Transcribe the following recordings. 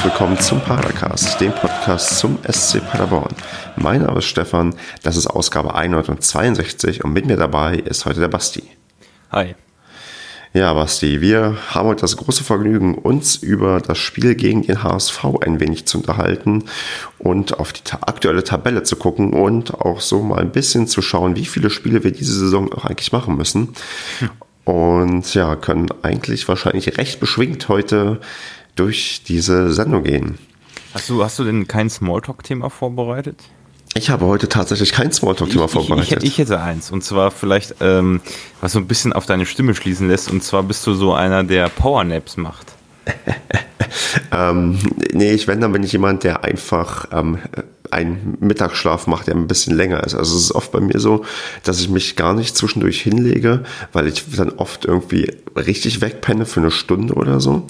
herzlich willkommen zum Padercast, dem Podcast zum SC Paderborn. Mein Name ist Stefan, das ist Ausgabe 162 und mit mir dabei ist heute der Basti. Hi. Ja, Basti, wir haben heute das große Vergnügen, uns über das Spiel gegen den HSV ein wenig zu unterhalten und auf die ta aktuelle Tabelle zu gucken und auch so mal ein bisschen zu schauen, wie viele Spiele wir diese Saison auch eigentlich machen müssen. Und ja, können eigentlich wahrscheinlich recht beschwingt heute durch diese Sendung gehen. Hast du, hast du denn kein Smalltalk-Thema vorbereitet? Ich habe heute tatsächlich kein Smalltalk-Thema vorbereitet. Ich, ich, ich, hätte eins. Und zwar vielleicht, ähm, was so ein bisschen auf deine Stimme schließen lässt. Und zwar bist du so einer, der Powernaps macht. ähm, nee, ich, wenn, dann bin ich jemand, der einfach ähm, einen Mittagsschlaf macht, der ein bisschen länger ist. Also es ist oft bei mir so, dass ich mich gar nicht zwischendurch hinlege, weil ich dann oft irgendwie richtig wegpenne für eine Stunde oder so.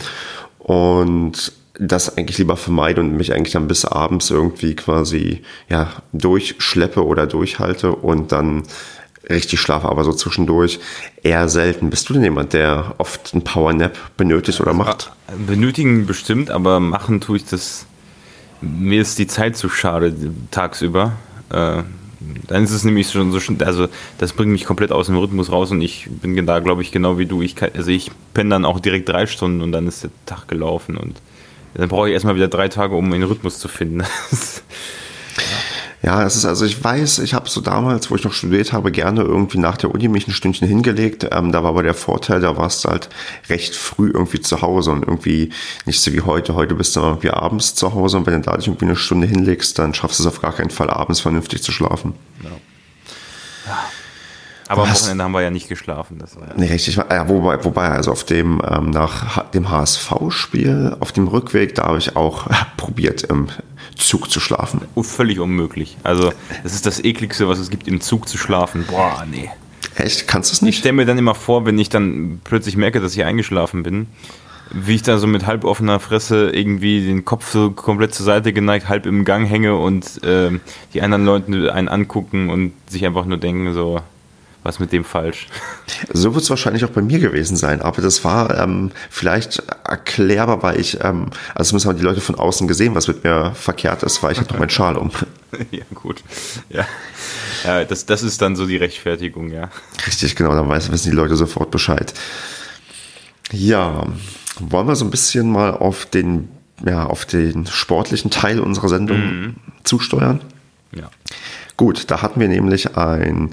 Und das eigentlich lieber vermeide und mich eigentlich dann bis abends irgendwie quasi ja durchschleppe oder durchhalte und dann richtig schlafe, aber so zwischendurch eher selten. Bist du denn jemand, der oft einen Powernap benötigt oder macht? Benötigen bestimmt, aber machen tue ich das. Mir ist die Zeit zu schade tagsüber. Äh, dann ist es nämlich schon so, also das bringt mich komplett aus dem Rhythmus raus und ich bin da, glaube ich, genau wie du. Ich kann, also ich penne dann auch direkt drei Stunden und dann ist der Tag gelaufen und dann brauche ich erstmal wieder drei Tage, um einen Rhythmus zu finden. Ja, es ist also, ich weiß, ich habe so damals, wo ich noch studiert habe, gerne irgendwie nach der Uni mich ein Stündchen hingelegt. Ähm, da war aber der Vorteil, da warst du halt recht früh irgendwie zu Hause und irgendwie nicht so wie heute. Heute bist du irgendwie abends zu Hause und wenn du da dich irgendwie eine Stunde hinlegst, dann schaffst du es auf gar keinen Fall abends vernünftig zu schlafen. Ja. ja. Aber am Wochenende haben wir ja nicht geschlafen. Das war ja nee, richtig. Ja, wobei, wobei, also auf dem, ähm, nach dem HSV-Spiel, auf dem Rückweg, da habe ich auch äh, probiert, im Zug zu schlafen. Oh, völlig unmöglich. Also, das ist das ekligste, was es gibt, im Zug zu schlafen. Boah, nee. Echt? Kannst du es nicht? Ich stelle mir dann immer vor, wenn ich dann plötzlich merke, dass ich eingeschlafen bin, wie ich da so mit halb offener Fresse irgendwie den Kopf so komplett zur Seite geneigt, halb im Gang hänge und äh, die anderen Leute einen angucken und sich einfach nur denken so, was mit dem falsch? So wird es wahrscheinlich auch bei mir gewesen sein, aber das war ähm, vielleicht erklärbar, weil ich, ähm, also zumindest haben die Leute von außen gesehen, was mit mir verkehrt ist, weil ich hatte meinen Schal um. ja, gut. Ja, ja das, das ist dann so die Rechtfertigung, ja. Richtig, genau, dann weiß, wissen die Leute sofort Bescheid. Ja, wollen wir so ein bisschen mal auf den, ja, auf den sportlichen Teil unserer Sendung mhm. zusteuern? Ja. Gut, da hatten wir nämlich ein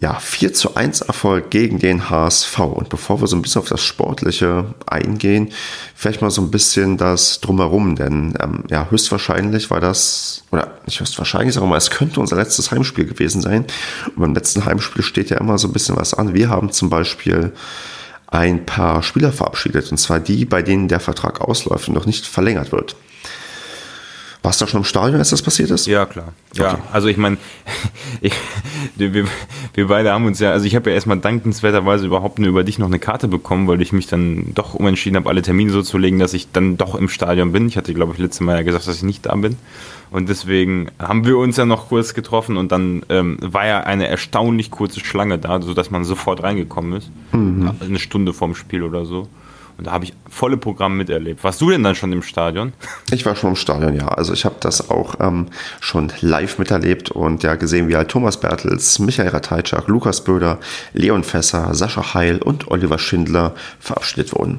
ja, 4 zu 1 Erfolg gegen den HSV. Und bevor wir so ein bisschen auf das Sportliche eingehen, vielleicht mal so ein bisschen das Drumherum, denn ähm, ja, höchstwahrscheinlich war das, oder nicht höchstwahrscheinlich, sagen wir mal, es könnte unser letztes Heimspiel gewesen sein. Und beim letzten Heimspiel steht ja immer so ein bisschen was an. Wir haben zum Beispiel ein paar Spieler verabschiedet, und zwar die, bei denen der Vertrag ausläuft und noch nicht verlängert wird. Warst du schon im Stadion, als das passiert ist? Ja, klar. Ja, okay. also ich meine, wir, wir beide haben uns ja, also ich habe ja erstmal dankenswerterweise überhaupt nur über dich noch eine Karte bekommen, weil ich mich dann doch umentschieden habe, alle Termine so zu legen, dass ich dann doch im Stadion bin. Ich hatte, glaube ich, letztes Mal ja gesagt, dass ich nicht da bin. Und deswegen haben wir uns ja noch kurz getroffen und dann ähm, war ja eine erstaunlich kurze Schlange da, sodass man sofort reingekommen ist. Mhm. Eine Stunde vorm Spiel oder so. Und da habe ich volle Programme miterlebt. Warst du denn dann schon im Stadion? Ich war schon im Stadion, ja. Also ich habe das auch ähm, schon live miterlebt und ja gesehen, wie halt Thomas Bertels, Michael Ratajczak, Lukas Böder, Leon Fässer, Sascha Heil und Oliver Schindler verabschiedet wurden.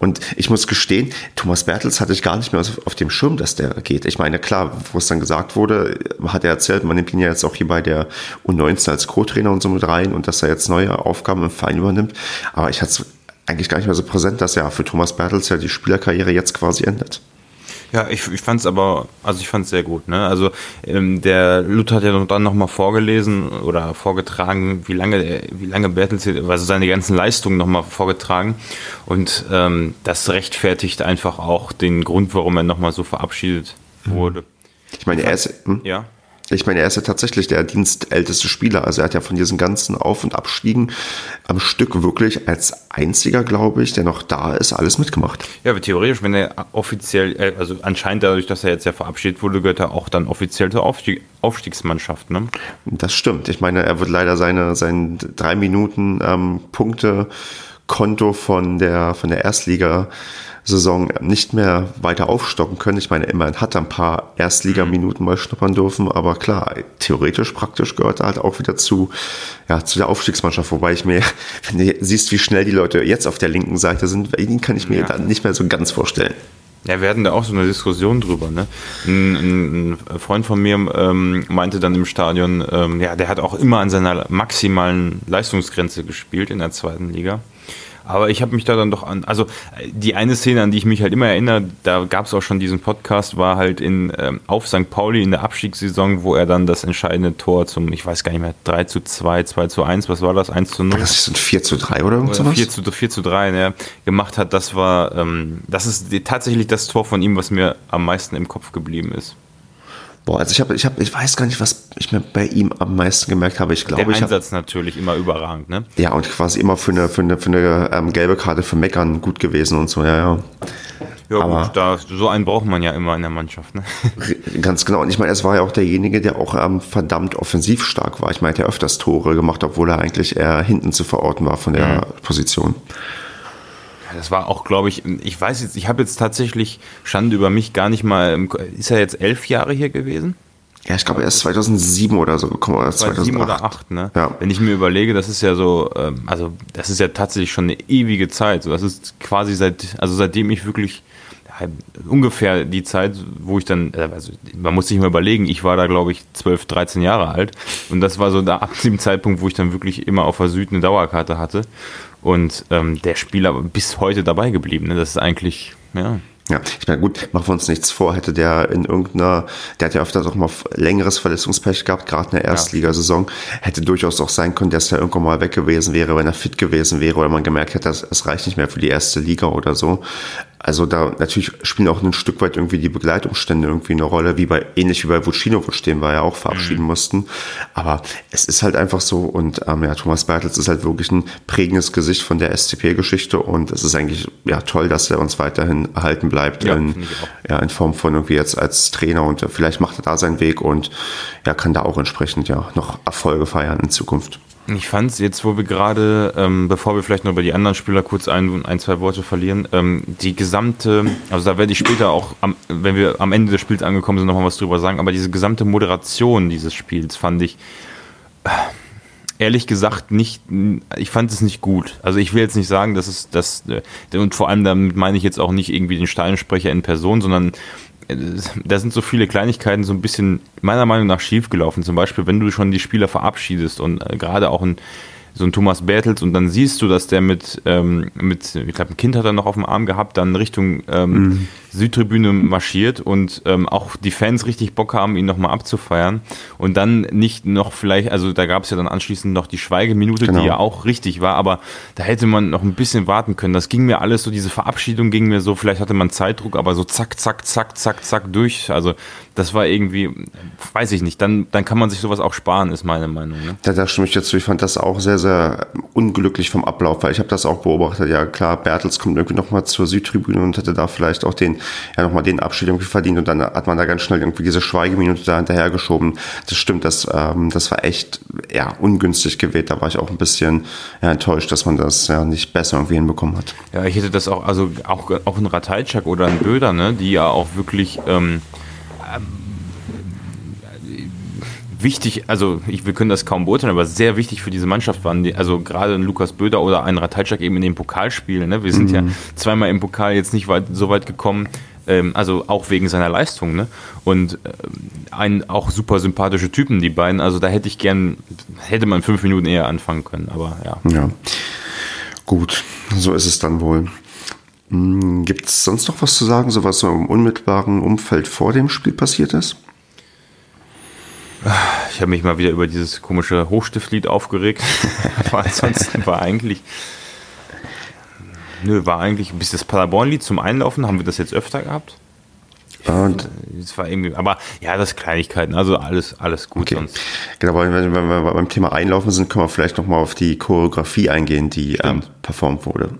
Und ich muss gestehen, Thomas Bertels hatte ich gar nicht mehr auf dem Schirm, dass der geht. Ich meine, klar, wo es dann gesagt wurde, hat er erzählt, man nimmt ihn ja jetzt auch hier bei der U19 als Co-Trainer und so mit rein und dass er jetzt neue Aufgaben im Verein übernimmt. Aber ich hatte es eigentlich gar nicht mehr so präsent, dass ja für Thomas Bertels ja die Spielerkarriere jetzt quasi endet. Ja, ich, ich fand es aber, also ich fand es sehr gut. Ne? Also ähm, der Luther hat ja dann nochmal vorgelesen oder vorgetragen, wie lange, wie lange Bertels, also seine ganzen Leistungen nochmal vorgetragen. Und ähm, das rechtfertigt einfach auch den Grund, warum er nochmal so verabschiedet mhm. wurde. Ich meine, er ist. Hm? Ja. Ich meine, er ist ja tatsächlich der dienstälteste Spieler. Also er hat ja von diesen ganzen Auf- und Abstiegen am Stück wirklich als einziger, glaube ich, der noch da ist, alles mitgemacht. Ja, aber theoretisch, wenn er offiziell, äh, also anscheinend dadurch, dass er jetzt ja verabschiedet wurde, gehört er auch dann offiziell zur Aufstieg, Aufstiegsmannschaft, ne? Das stimmt. Ich meine, er wird leider seine, seine drei Minuten ähm, Punkte Konto von der, von der Erstliga Saison nicht mehr weiter aufstocken können. Ich meine, immerhin hat er ein paar Erstligaminuten mal schnuppern dürfen, aber klar, theoretisch, praktisch gehört er halt auch wieder zu, ja, zu der Aufstiegsmannschaft, wobei ich mir, wenn du siehst, wie schnell die Leute jetzt auf der linken Seite sind, ihn kann ich mir ja. dann nicht mehr so ganz vorstellen. Ja, wir hatten da auch so eine Diskussion drüber. Ne? Ein, ein Freund von mir ähm, meinte dann im Stadion, ähm, ja, der hat auch immer an seiner maximalen Leistungsgrenze gespielt in der zweiten Liga. Aber ich habe mich da dann doch an, also die eine Szene, an die ich mich halt immer erinnere, da gab es auch schon diesen Podcast, war halt in ähm, auf St. Pauli in der Abstiegssaison, wo er dann das entscheidende Tor zum, ich weiß gar nicht mehr, 3 zu 2, 2 zu 1, was war das? 1 zu 0? Das ist ein 4 zu 3 oder irgendwas? 4 zu, 4 zu 3, ne, gemacht hat, das war, ähm, das ist tatsächlich das Tor von ihm, was mir am meisten im Kopf geblieben ist. Boah, also ich habe, ich habe, ich weiß gar nicht, was ich mir bei ihm am meisten gemerkt habe. Ich glaube, Der ich Einsatz hab, natürlich immer überragend, ne? Ja, und quasi immer für eine, für eine, für eine ähm, gelbe Karte für Meckern gut gewesen und so, ja, ja. Ja, Aber gut, da, so einen braucht man ja immer in der Mannschaft, ne? Ganz genau. Und ich meine, es war ja auch derjenige, der auch ähm, verdammt offensiv stark war. Ich meine, er hat ja öfters Tore gemacht, obwohl er eigentlich eher hinten zu verorten war von der mhm. Position das war auch, glaube ich, ich weiß jetzt, ich habe jetzt tatsächlich Schande über mich gar nicht mal. Ist er jetzt elf Jahre hier gewesen? Ja, ich glaube, er ist 2007 oder so gekommen. Oder 2007 oder 2008, ne? Ja. Wenn ich mir überlege, das ist ja so, ähm, also das ist ja tatsächlich schon eine ewige Zeit. das ist quasi seit, also seitdem ich wirklich ungefähr die Zeit, wo ich dann, äh, also man muss sich mal überlegen, ich war da glaube ich 12, 13 Jahre alt und das war so da ab dem Zeitpunkt, wo ich dann wirklich immer auf der Süd eine Dauerkarte hatte und ähm, der Spieler bis heute dabei geblieben. Ne? Das ist eigentlich, ja. Ja, ich meine, gut, machen wir uns nichts vor, hätte der in irgendeiner, der hat ja öfters auch mal längeres Verletzungspech gehabt, gerade in der Erstligasaison, hätte durchaus auch sein können, dass er irgendwann mal weg gewesen wäre, wenn er fit gewesen wäre oder man gemerkt hätte, es reicht nicht mehr für die erste Liga oder so. Also da natürlich spielen auch ein Stück weit irgendwie die Begleitumstände irgendwie eine Rolle, wie bei ähnlich wie bei Vucinovic, den wir ja auch verabschieden mhm. mussten. Aber es ist halt einfach so und ähm, ja, Thomas Bertels ist halt wirklich ein prägendes Gesicht von der SCP-Geschichte und es ist eigentlich ja toll, dass er uns weiterhin erhalten bleibt ja, in, ja, in Form von irgendwie jetzt als Trainer und vielleicht macht er da seinen Weg und ja, kann da auch entsprechend ja noch Erfolge feiern in Zukunft. Ich fand es jetzt, wo wir gerade, ähm, bevor wir vielleicht noch über die anderen Spieler kurz ein, ein zwei Worte verlieren, ähm, die gesamte, also da werde ich später auch, am, wenn wir am Ende des Spiels angekommen sind, nochmal was drüber sagen, aber diese gesamte Moderation dieses Spiels fand ich, äh, ehrlich gesagt nicht, ich fand es nicht gut. Also ich will jetzt nicht sagen, dass es das, äh, und vor allem damit meine ich jetzt auch nicht irgendwie den Steinsprecher in Person, sondern da sind so viele Kleinigkeiten so ein bisschen meiner Meinung nach schiefgelaufen. Zum Beispiel, wenn du schon die Spieler verabschiedest und äh, gerade auch ein so ein Thomas Bertels und dann siehst du, dass der mit, ähm, mit ich glaube, ein Kind hat er noch auf dem Arm gehabt, dann Richtung ähm, mhm. Südtribüne marschiert und ähm, auch die Fans richtig Bock haben, ihn nochmal abzufeiern und dann nicht noch vielleicht, also da gab es ja dann anschließend noch die Schweigeminute, genau. die ja auch richtig war, aber da hätte man noch ein bisschen warten können. Das ging mir alles so, diese Verabschiedung ging mir so, vielleicht hatte man Zeitdruck, aber so zack, zack, zack, zack, zack durch. Also das war irgendwie, weiß ich nicht, dann, dann kann man sich sowas auch sparen, ist meine Meinung. Ne? Da, da stimme ich dazu. Ich fand das auch sehr, sehr unglücklich vom Ablauf, weil ich habe das auch beobachtet. Ja, klar, Bertels kommt irgendwie nochmal zur Südtribüne und hätte da vielleicht auch den, ja, nochmal den Abschied irgendwie verdient und dann hat man da ganz schnell irgendwie diese Schweigeminute da hinterhergeschoben. Das stimmt, das, ähm, das war echt, ja, ungünstig gewählt. Da war ich auch ein bisschen ja, enttäuscht, dass man das ja nicht besser irgendwie hinbekommen hat. Ja, ich hätte das auch, also auch, auch ein Ratajczak oder ein Böder, ne, die ja auch wirklich, ähm, wichtig, also ich, wir können das kaum beurteilen, aber sehr wichtig für diese Mannschaft waren, die, also gerade ein Lukas Böder oder ein Ratajczak eben in den Pokalspielen. Ne? Wir sind mhm. ja zweimal im Pokal jetzt nicht weit, so weit gekommen, ähm, also auch wegen seiner Leistung. Ne? Und ähm, ein, auch super sympathische Typen, die beiden. Also da hätte ich gern, hätte man fünf Minuten eher anfangen können, aber ja. Ja, gut, so ist es dann wohl. Hm, Gibt es sonst noch was zu sagen, so was so im unmittelbaren Umfeld vor dem Spiel passiert ist? Ich habe mich mal wieder über dieses komische Hochstiftlied aufgeregt. Aber ansonsten war eigentlich. Nö, war eigentlich bis das Paderborn-Lied zum Einlaufen, haben wir das jetzt öfter gehabt? Und es war irgendwie, aber ja, das Kleinigkeiten, also alles, alles gut okay. sonst. Genau, wenn, wenn, wenn wir beim Thema Einlaufen sind, können wir vielleicht nochmal auf die Choreografie eingehen, die ähm, performt wurde.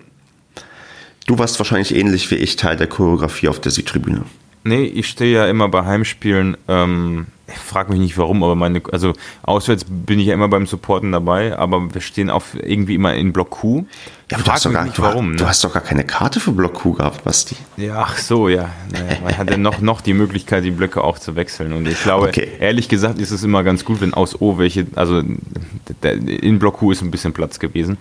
Du warst wahrscheinlich ähnlich wie ich Teil der Choreografie auf der Südtribüne. Nee, ich stehe ja immer bei Heimspielen ähm, ich frage mich nicht warum, aber meine, also auswärts bin ich ja immer beim Supporten dabei, aber wir stehen auf irgendwie immer in Block Q. Ja, aber du hast, gar, nicht, warum, du, ne? hast doch gar keine Karte für Block Q gehabt, Basti. Ja, ach so, ja. Naja, man hat ja noch, noch die Möglichkeit, die Blöcke auch zu wechseln. Und ich glaube, okay. ehrlich gesagt, ist es immer ganz gut, wenn aus O welche, also in Block Q ist ein bisschen Platz gewesen.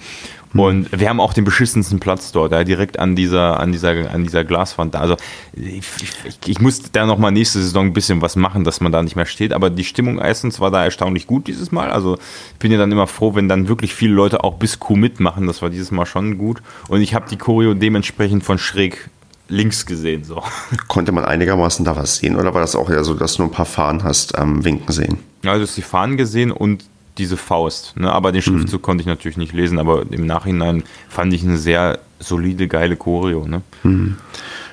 Hm. Und wir haben auch den beschissensten Platz dort, da direkt an dieser, an dieser, an dieser Glaswand da. Also ich, ich, ich muss da nochmal nächste Saison ein bisschen was machen, dass man da nicht mehr steht. Aber die Stimmung erstens war da erstaunlich gut dieses Mal. Also ich bin ja dann immer froh, wenn dann wirklich viele Leute auch bis Q mitmachen. Das war dieses Mal schon gut. Und ich habe die Choreo dementsprechend von schräg links gesehen. So. Konnte man einigermaßen da was sehen oder war das auch eher so, dass du nur ein paar Fahnen hast ähm, winken sehen? Ja, also hast die Fahnen gesehen und diese Faust. Ne? Aber den Schriftzug mhm. konnte ich natürlich nicht lesen, aber im Nachhinein fand ich eine sehr solide, geile Choreo. Ne? Mhm.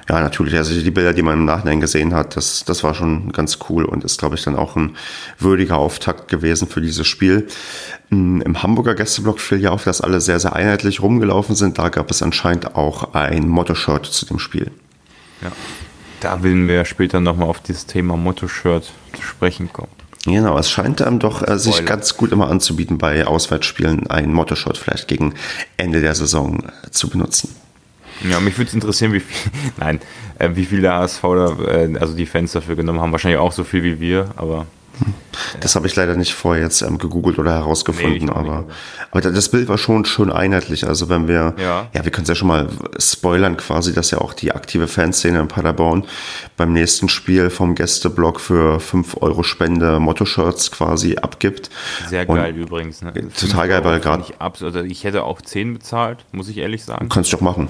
Ja, natürlich. Also die Bilder, die man im Nachhinein gesehen hat, das, das war schon ganz cool und ist, glaube ich, dann auch ein würdiger Auftakt gewesen für dieses Spiel. Mm, Im Hamburger Gästeblock fiel ja auf, dass alle sehr, sehr einheitlich rumgelaufen sind. Da gab es anscheinend auch ein Motto-Shirt zu dem Spiel. Ja, da werden wir später nochmal auf dieses Thema Motto-Shirt zu sprechen kommen. Genau, es scheint einem doch äh, sich ganz gut immer anzubieten, bei Auswärtsspielen ein Motto-Shot vielleicht gegen Ende der Saison äh, zu benutzen. Ja, mich würde es interessieren, wie viel, nein, äh, wie viel der HSV, da, äh, also die Fans dafür genommen haben. Wahrscheinlich auch so viel wie wir, aber das habe ich leider nicht vorher jetzt ähm, gegoogelt oder herausgefunden, nee, aber, aber das Bild war schon schön einheitlich. Also wenn wir, ja, ja wir können es ja schon mal spoilern quasi, dass ja auch die aktive Fanszene in Paderborn beim nächsten Spiel vom Gästeblock für 5 Euro Spende Motto-Shirts quasi abgibt. Sehr geil Und übrigens. Ne? Total geil, weil gerade... Also ich hätte auch 10 bezahlt, muss ich ehrlich sagen. Kannst du doch machen.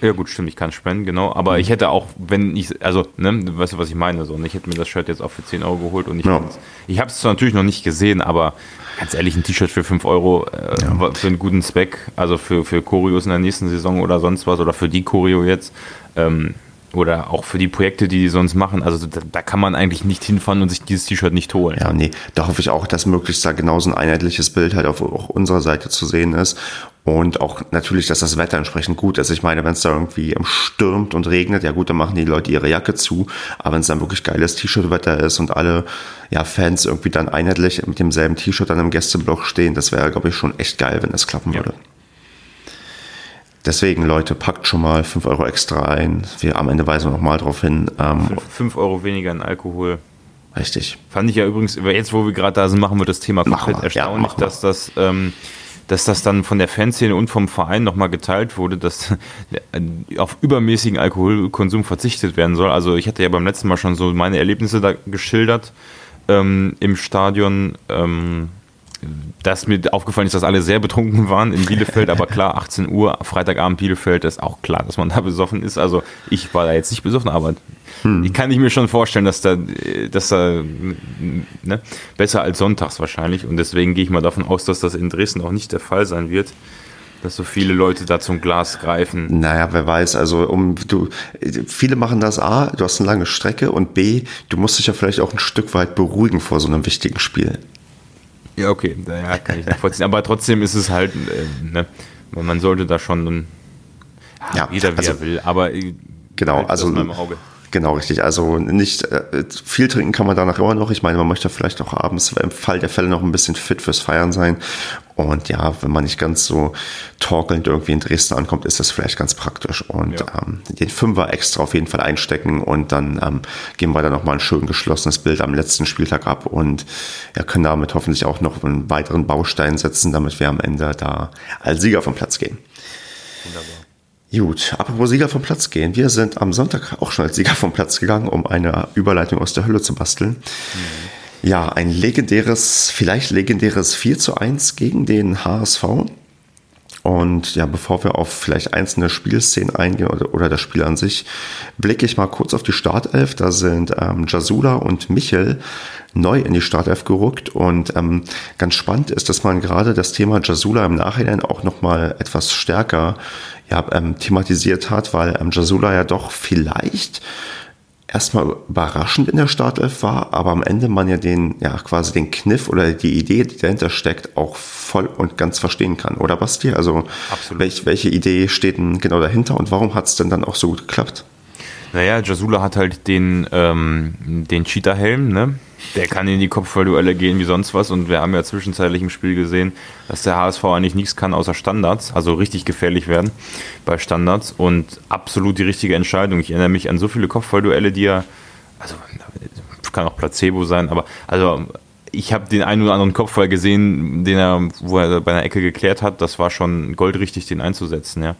Ja gut, stimmt, ich kann spenden, genau. Aber mhm. ich hätte auch, wenn ich, also, ne, weißt du, was ich meine? So, und ich hätte mir das Shirt jetzt auch für 10 Euro geholt und ich, ja. ich habe es zwar natürlich noch nicht gesehen, aber ganz ehrlich, ein T-Shirt für 5 Euro äh, ja. für einen guten Zweck, also für, für Choreos in der nächsten Saison oder sonst was, oder für die Choreo jetzt, ähm, oder auch für die Projekte, die die sonst machen. Also da, da kann man eigentlich nicht hinfahren und sich dieses T-Shirt nicht holen. Ja, nee, da hoffe ich auch, dass möglichst da genauso ein einheitliches Bild halt auf, auf unserer Seite zu sehen ist. Und auch natürlich, dass das Wetter entsprechend gut ist. Ich meine, wenn es da irgendwie stürmt und regnet, ja gut, dann machen die Leute ihre Jacke zu. Aber wenn es dann wirklich geiles T-Shirt-Wetter ist und alle ja, Fans irgendwie dann einheitlich mit demselben T-Shirt dann im Gästeblock stehen, das wäre, glaube ich, schon echt geil, wenn das klappen ja. würde. Deswegen, Leute, packt schon mal 5 Euro extra ein. Wir am Ende weisen wir nochmal drauf hin. Ähm, 5 Euro weniger in Alkohol. Richtig. Fand ich ja übrigens, jetzt wo wir gerade da sind, machen wir das Thema komplett erstaunlich, ja, dass das, ähm, dass das dann von der Fanszene und vom Verein nochmal geteilt wurde, dass auf übermäßigen Alkoholkonsum verzichtet werden soll. Also ich hatte ja beim letzten Mal schon so meine Erlebnisse da geschildert ähm, im Stadion. Ähm, dass mir aufgefallen ist, dass alle sehr betrunken waren in Bielefeld, aber klar, 18 Uhr, Freitagabend Bielefeld, ist auch klar, dass man da besoffen ist. Also ich war da jetzt nicht besoffen, aber hm. ich kann ich mir schon vorstellen, dass da, dass da ne, besser als sonntags wahrscheinlich. Und deswegen gehe ich mal davon aus, dass das in Dresden auch nicht der Fall sein wird. Dass so viele Leute da zum Glas greifen. Naja, wer weiß, also um du viele machen das A, du hast eine lange Strecke und B, du musst dich ja vielleicht auch ein Stück weit beruhigen vor so einem wichtigen Spiel. Ja, okay, ja, kann ich nachvollziehen. Aber trotzdem ist es halt, äh, ne, man sollte da schon, ja, jeder wie also, er will, aber äh, genau, halt also Genau, richtig. Also nicht äh, viel trinken kann man danach immer noch. Ich meine, man möchte vielleicht auch abends im Fall der Fälle noch ein bisschen fit fürs Feiern sein. Und ja, wenn man nicht ganz so torkelnd irgendwie in Dresden ankommt, ist das vielleicht ganz praktisch. Und ja. ähm, den Fünfer extra auf jeden Fall einstecken und dann ähm, geben wir da nochmal ein schön geschlossenes Bild am letzten Spieltag ab und ja, können damit hoffentlich auch noch einen weiteren Baustein setzen, damit wir am Ende da als Sieger vom Platz gehen. Wunderbar. Gut, apropos Sieger vom Platz gehen. Wir sind am Sonntag auch schon als Sieger vom Platz gegangen, um eine Überleitung aus der Hölle zu basteln. Mhm. Ja, ein legendäres, vielleicht legendäres 4 zu 1 gegen den HSV. Und ja, bevor wir auf vielleicht einzelne Spielszenen eingehen oder, oder das Spiel an sich, blicke ich mal kurz auf die Startelf. Da sind ähm, Jasula und Michel neu in die Startelf gerückt. Und ähm, ganz spannend ist, dass man gerade das Thema Jasula im Nachhinein auch nochmal etwas stärker ja, ähm, thematisiert hat, weil ähm, Jasula ja doch vielleicht erstmal überraschend in der Startelf war, aber am Ende man ja den, ja, quasi den Kniff oder die Idee, die dahinter steckt, auch voll und ganz verstehen kann, oder Basti? Also, welch, welche Idee steht denn genau dahinter und warum hat es denn dann auch so gut geklappt? Naja, Jasula hat halt den, ähm, den Cheetah-Helm, ne? Der kann in die Kopfballduelle gehen wie sonst was. Und wir haben ja zwischenzeitlich im Spiel gesehen, dass der HSV eigentlich nichts kann außer Standards, also richtig gefährlich werden bei Standards. Und absolut die richtige Entscheidung. Ich erinnere mich an so viele Kopfballduelle, die er, also kann auch Placebo sein, aber also ich habe den einen oder anderen Kopfball gesehen, den er, wo er bei einer Ecke geklärt hat. Das war schon goldrichtig, den einzusetzen, ja.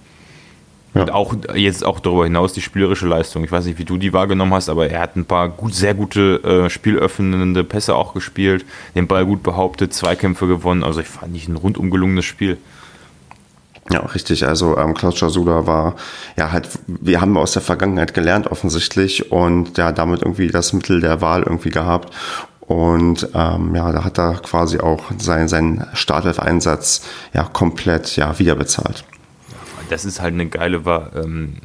Ja. Und auch jetzt auch darüber hinaus die spielerische Leistung. Ich weiß nicht, wie du die wahrgenommen hast, aber er hat ein paar gut, sehr gute äh, spielöffnende Pässe auch gespielt, den Ball gut behauptet, Zweikämpfe gewonnen. Also ich fand nicht ein rundum gelungenes Spiel. Ja, richtig. Also ähm, Klaus Jasula war ja halt, wir haben aus der Vergangenheit gelernt offensichtlich und ja damit irgendwie das Mittel der Wahl irgendwie gehabt. Und ähm, ja, da hat er quasi auch seinen, seinen Startelf-Einsatz ja komplett ja wiederbezahlt das ist halt eine geile, ähm,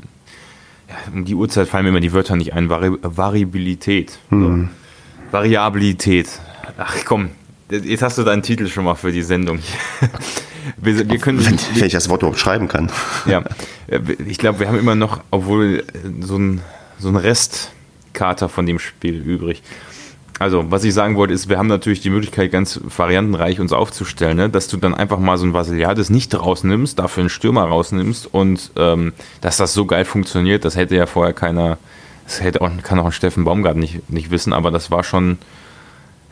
ja, um die Uhrzeit fallen mir immer die Wörter nicht ein, Vari Variabilität. Mhm. So. Variabilität. Ach komm, jetzt hast du deinen Titel schon mal für die Sendung. wir, wir können, wenn, wenn, ich das Wort überhaupt schreiben kann. Ja, ich glaube, wir haben immer noch, obwohl so ein, so ein Restkater von dem Spiel übrig. Also, was ich sagen wollte, ist, wir haben natürlich die Möglichkeit, ganz variantenreich uns aufzustellen, ne? dass du dann einfach mal so ein Vasiliades nicht rausnimmst, dafür einen Stürmer rausnimmst und ähm, dass das so geil funktioniert, das hätte ja vorher keiner, das hätte auch, kann auch ein Steffen Baumgart nicht, nicht wissen, aber das war schon,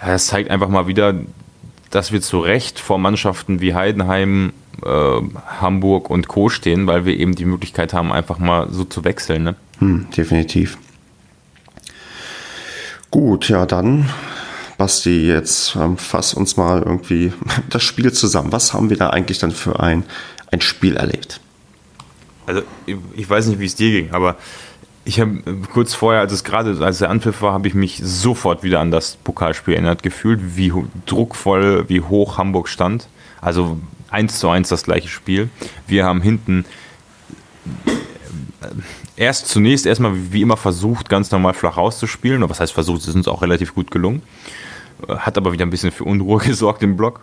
ja, das zeigt einfach mal wieder, dass wir zu Recht vor Mannschaften wie Heidenheim, äh, Hamburg und Co. stehen, weil wir eben die Möglichkeit haben, einfach mal so zu wechseln. Ne? Hm, definitiv. Gut, ja, dann, Basti, jetzt ähm, fass uns mal irgendwie das Spiel zusammen. Was haben wir da eigentlich dann für ein, ein Spiel erlebt? Also, ich, weiß nicht, wie es dir ging, aber ich habe äh, kurz vorher, als es gerade, als der Anpfiff war, habe ich mich sofort wieder an das Pokalspiel erinnert gefühlt, wie druckvoll, wie hoch Hamburg stand. Also eins zu eins das gleiche Spiel. Wir haben hinten erst zunächst erstmal wie immer versucht, ganz normal flach rauszuspielen. Was heißt versucht, es ist uns auch relativ gut gelungen. Hat aber wieder ein bisschen für Unruhe gesorgt im Block.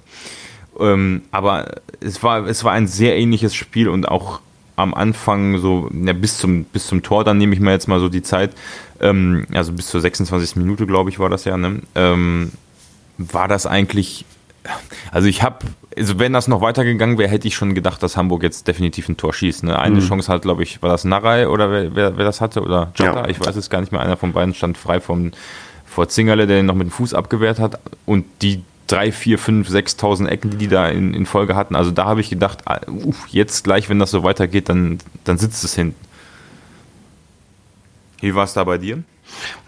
Ähm, aber es war, es war ein sehr ähnliches Spiel und auch am Anfang so, ja, bis zum, bis zum Tor, dann nehme ich mir jetzt mal so die Zeit, ähm, also bis zur 26. Minute, glaube ich, war das ja, ne? ähm, war das eigentlich, also ich habe also wenn das noch weitergegangen wäre, hätte ich schon gedacht, dass Hamburg jetzt definitiv ein Tor schießt. Ne? Eine mhm. Chance hat, glaube ich, war das Narei oder wer, wer, wer das hatte oder Jota, ja. ich weiß es gar nicht mehr. Einer von beiden stand frei vom, vor Zingerle, der ihn noch mit dem Fuß abgewehrt hat. Und die drei, vier, fünf, 6.000 Ecken, die die da in, in Folge hatten. Also da habe ich gedacht, uh, jetzt gleich, wenn das so weitergeht, dann, dann sitzt es hinten. Wie war es da bei dir?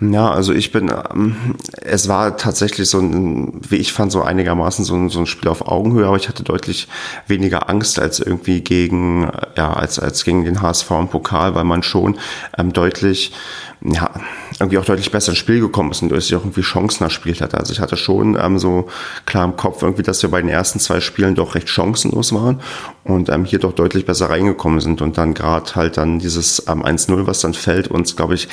Ja, also ich bin, ähm, es war tatsächlich so ein, wie ich fand, so einigermaßen so ein, so ein Spiel auf Augenhöhe, aber ich hatte deutlich weniger Angst als irgendwie gegen, ja, als, als gegen den HSV im Pokal, weil man schon ähm, deutlich, ja, irgendwie auch deutlich besser ins Spiel gekommen ist und dass ich auch irgendwie Chancen erspielt hatte. Also ich hatte schon ähm, so klar im Kopf irgendwie, dass wir bei den ersten zwei Spielen doch recht chancenlos waren und ähm, hier doch deutlich besser reingekommen sind und dann gerade halt dann dieses ähm, 1-0, was dann fällt, uns, glaube ich,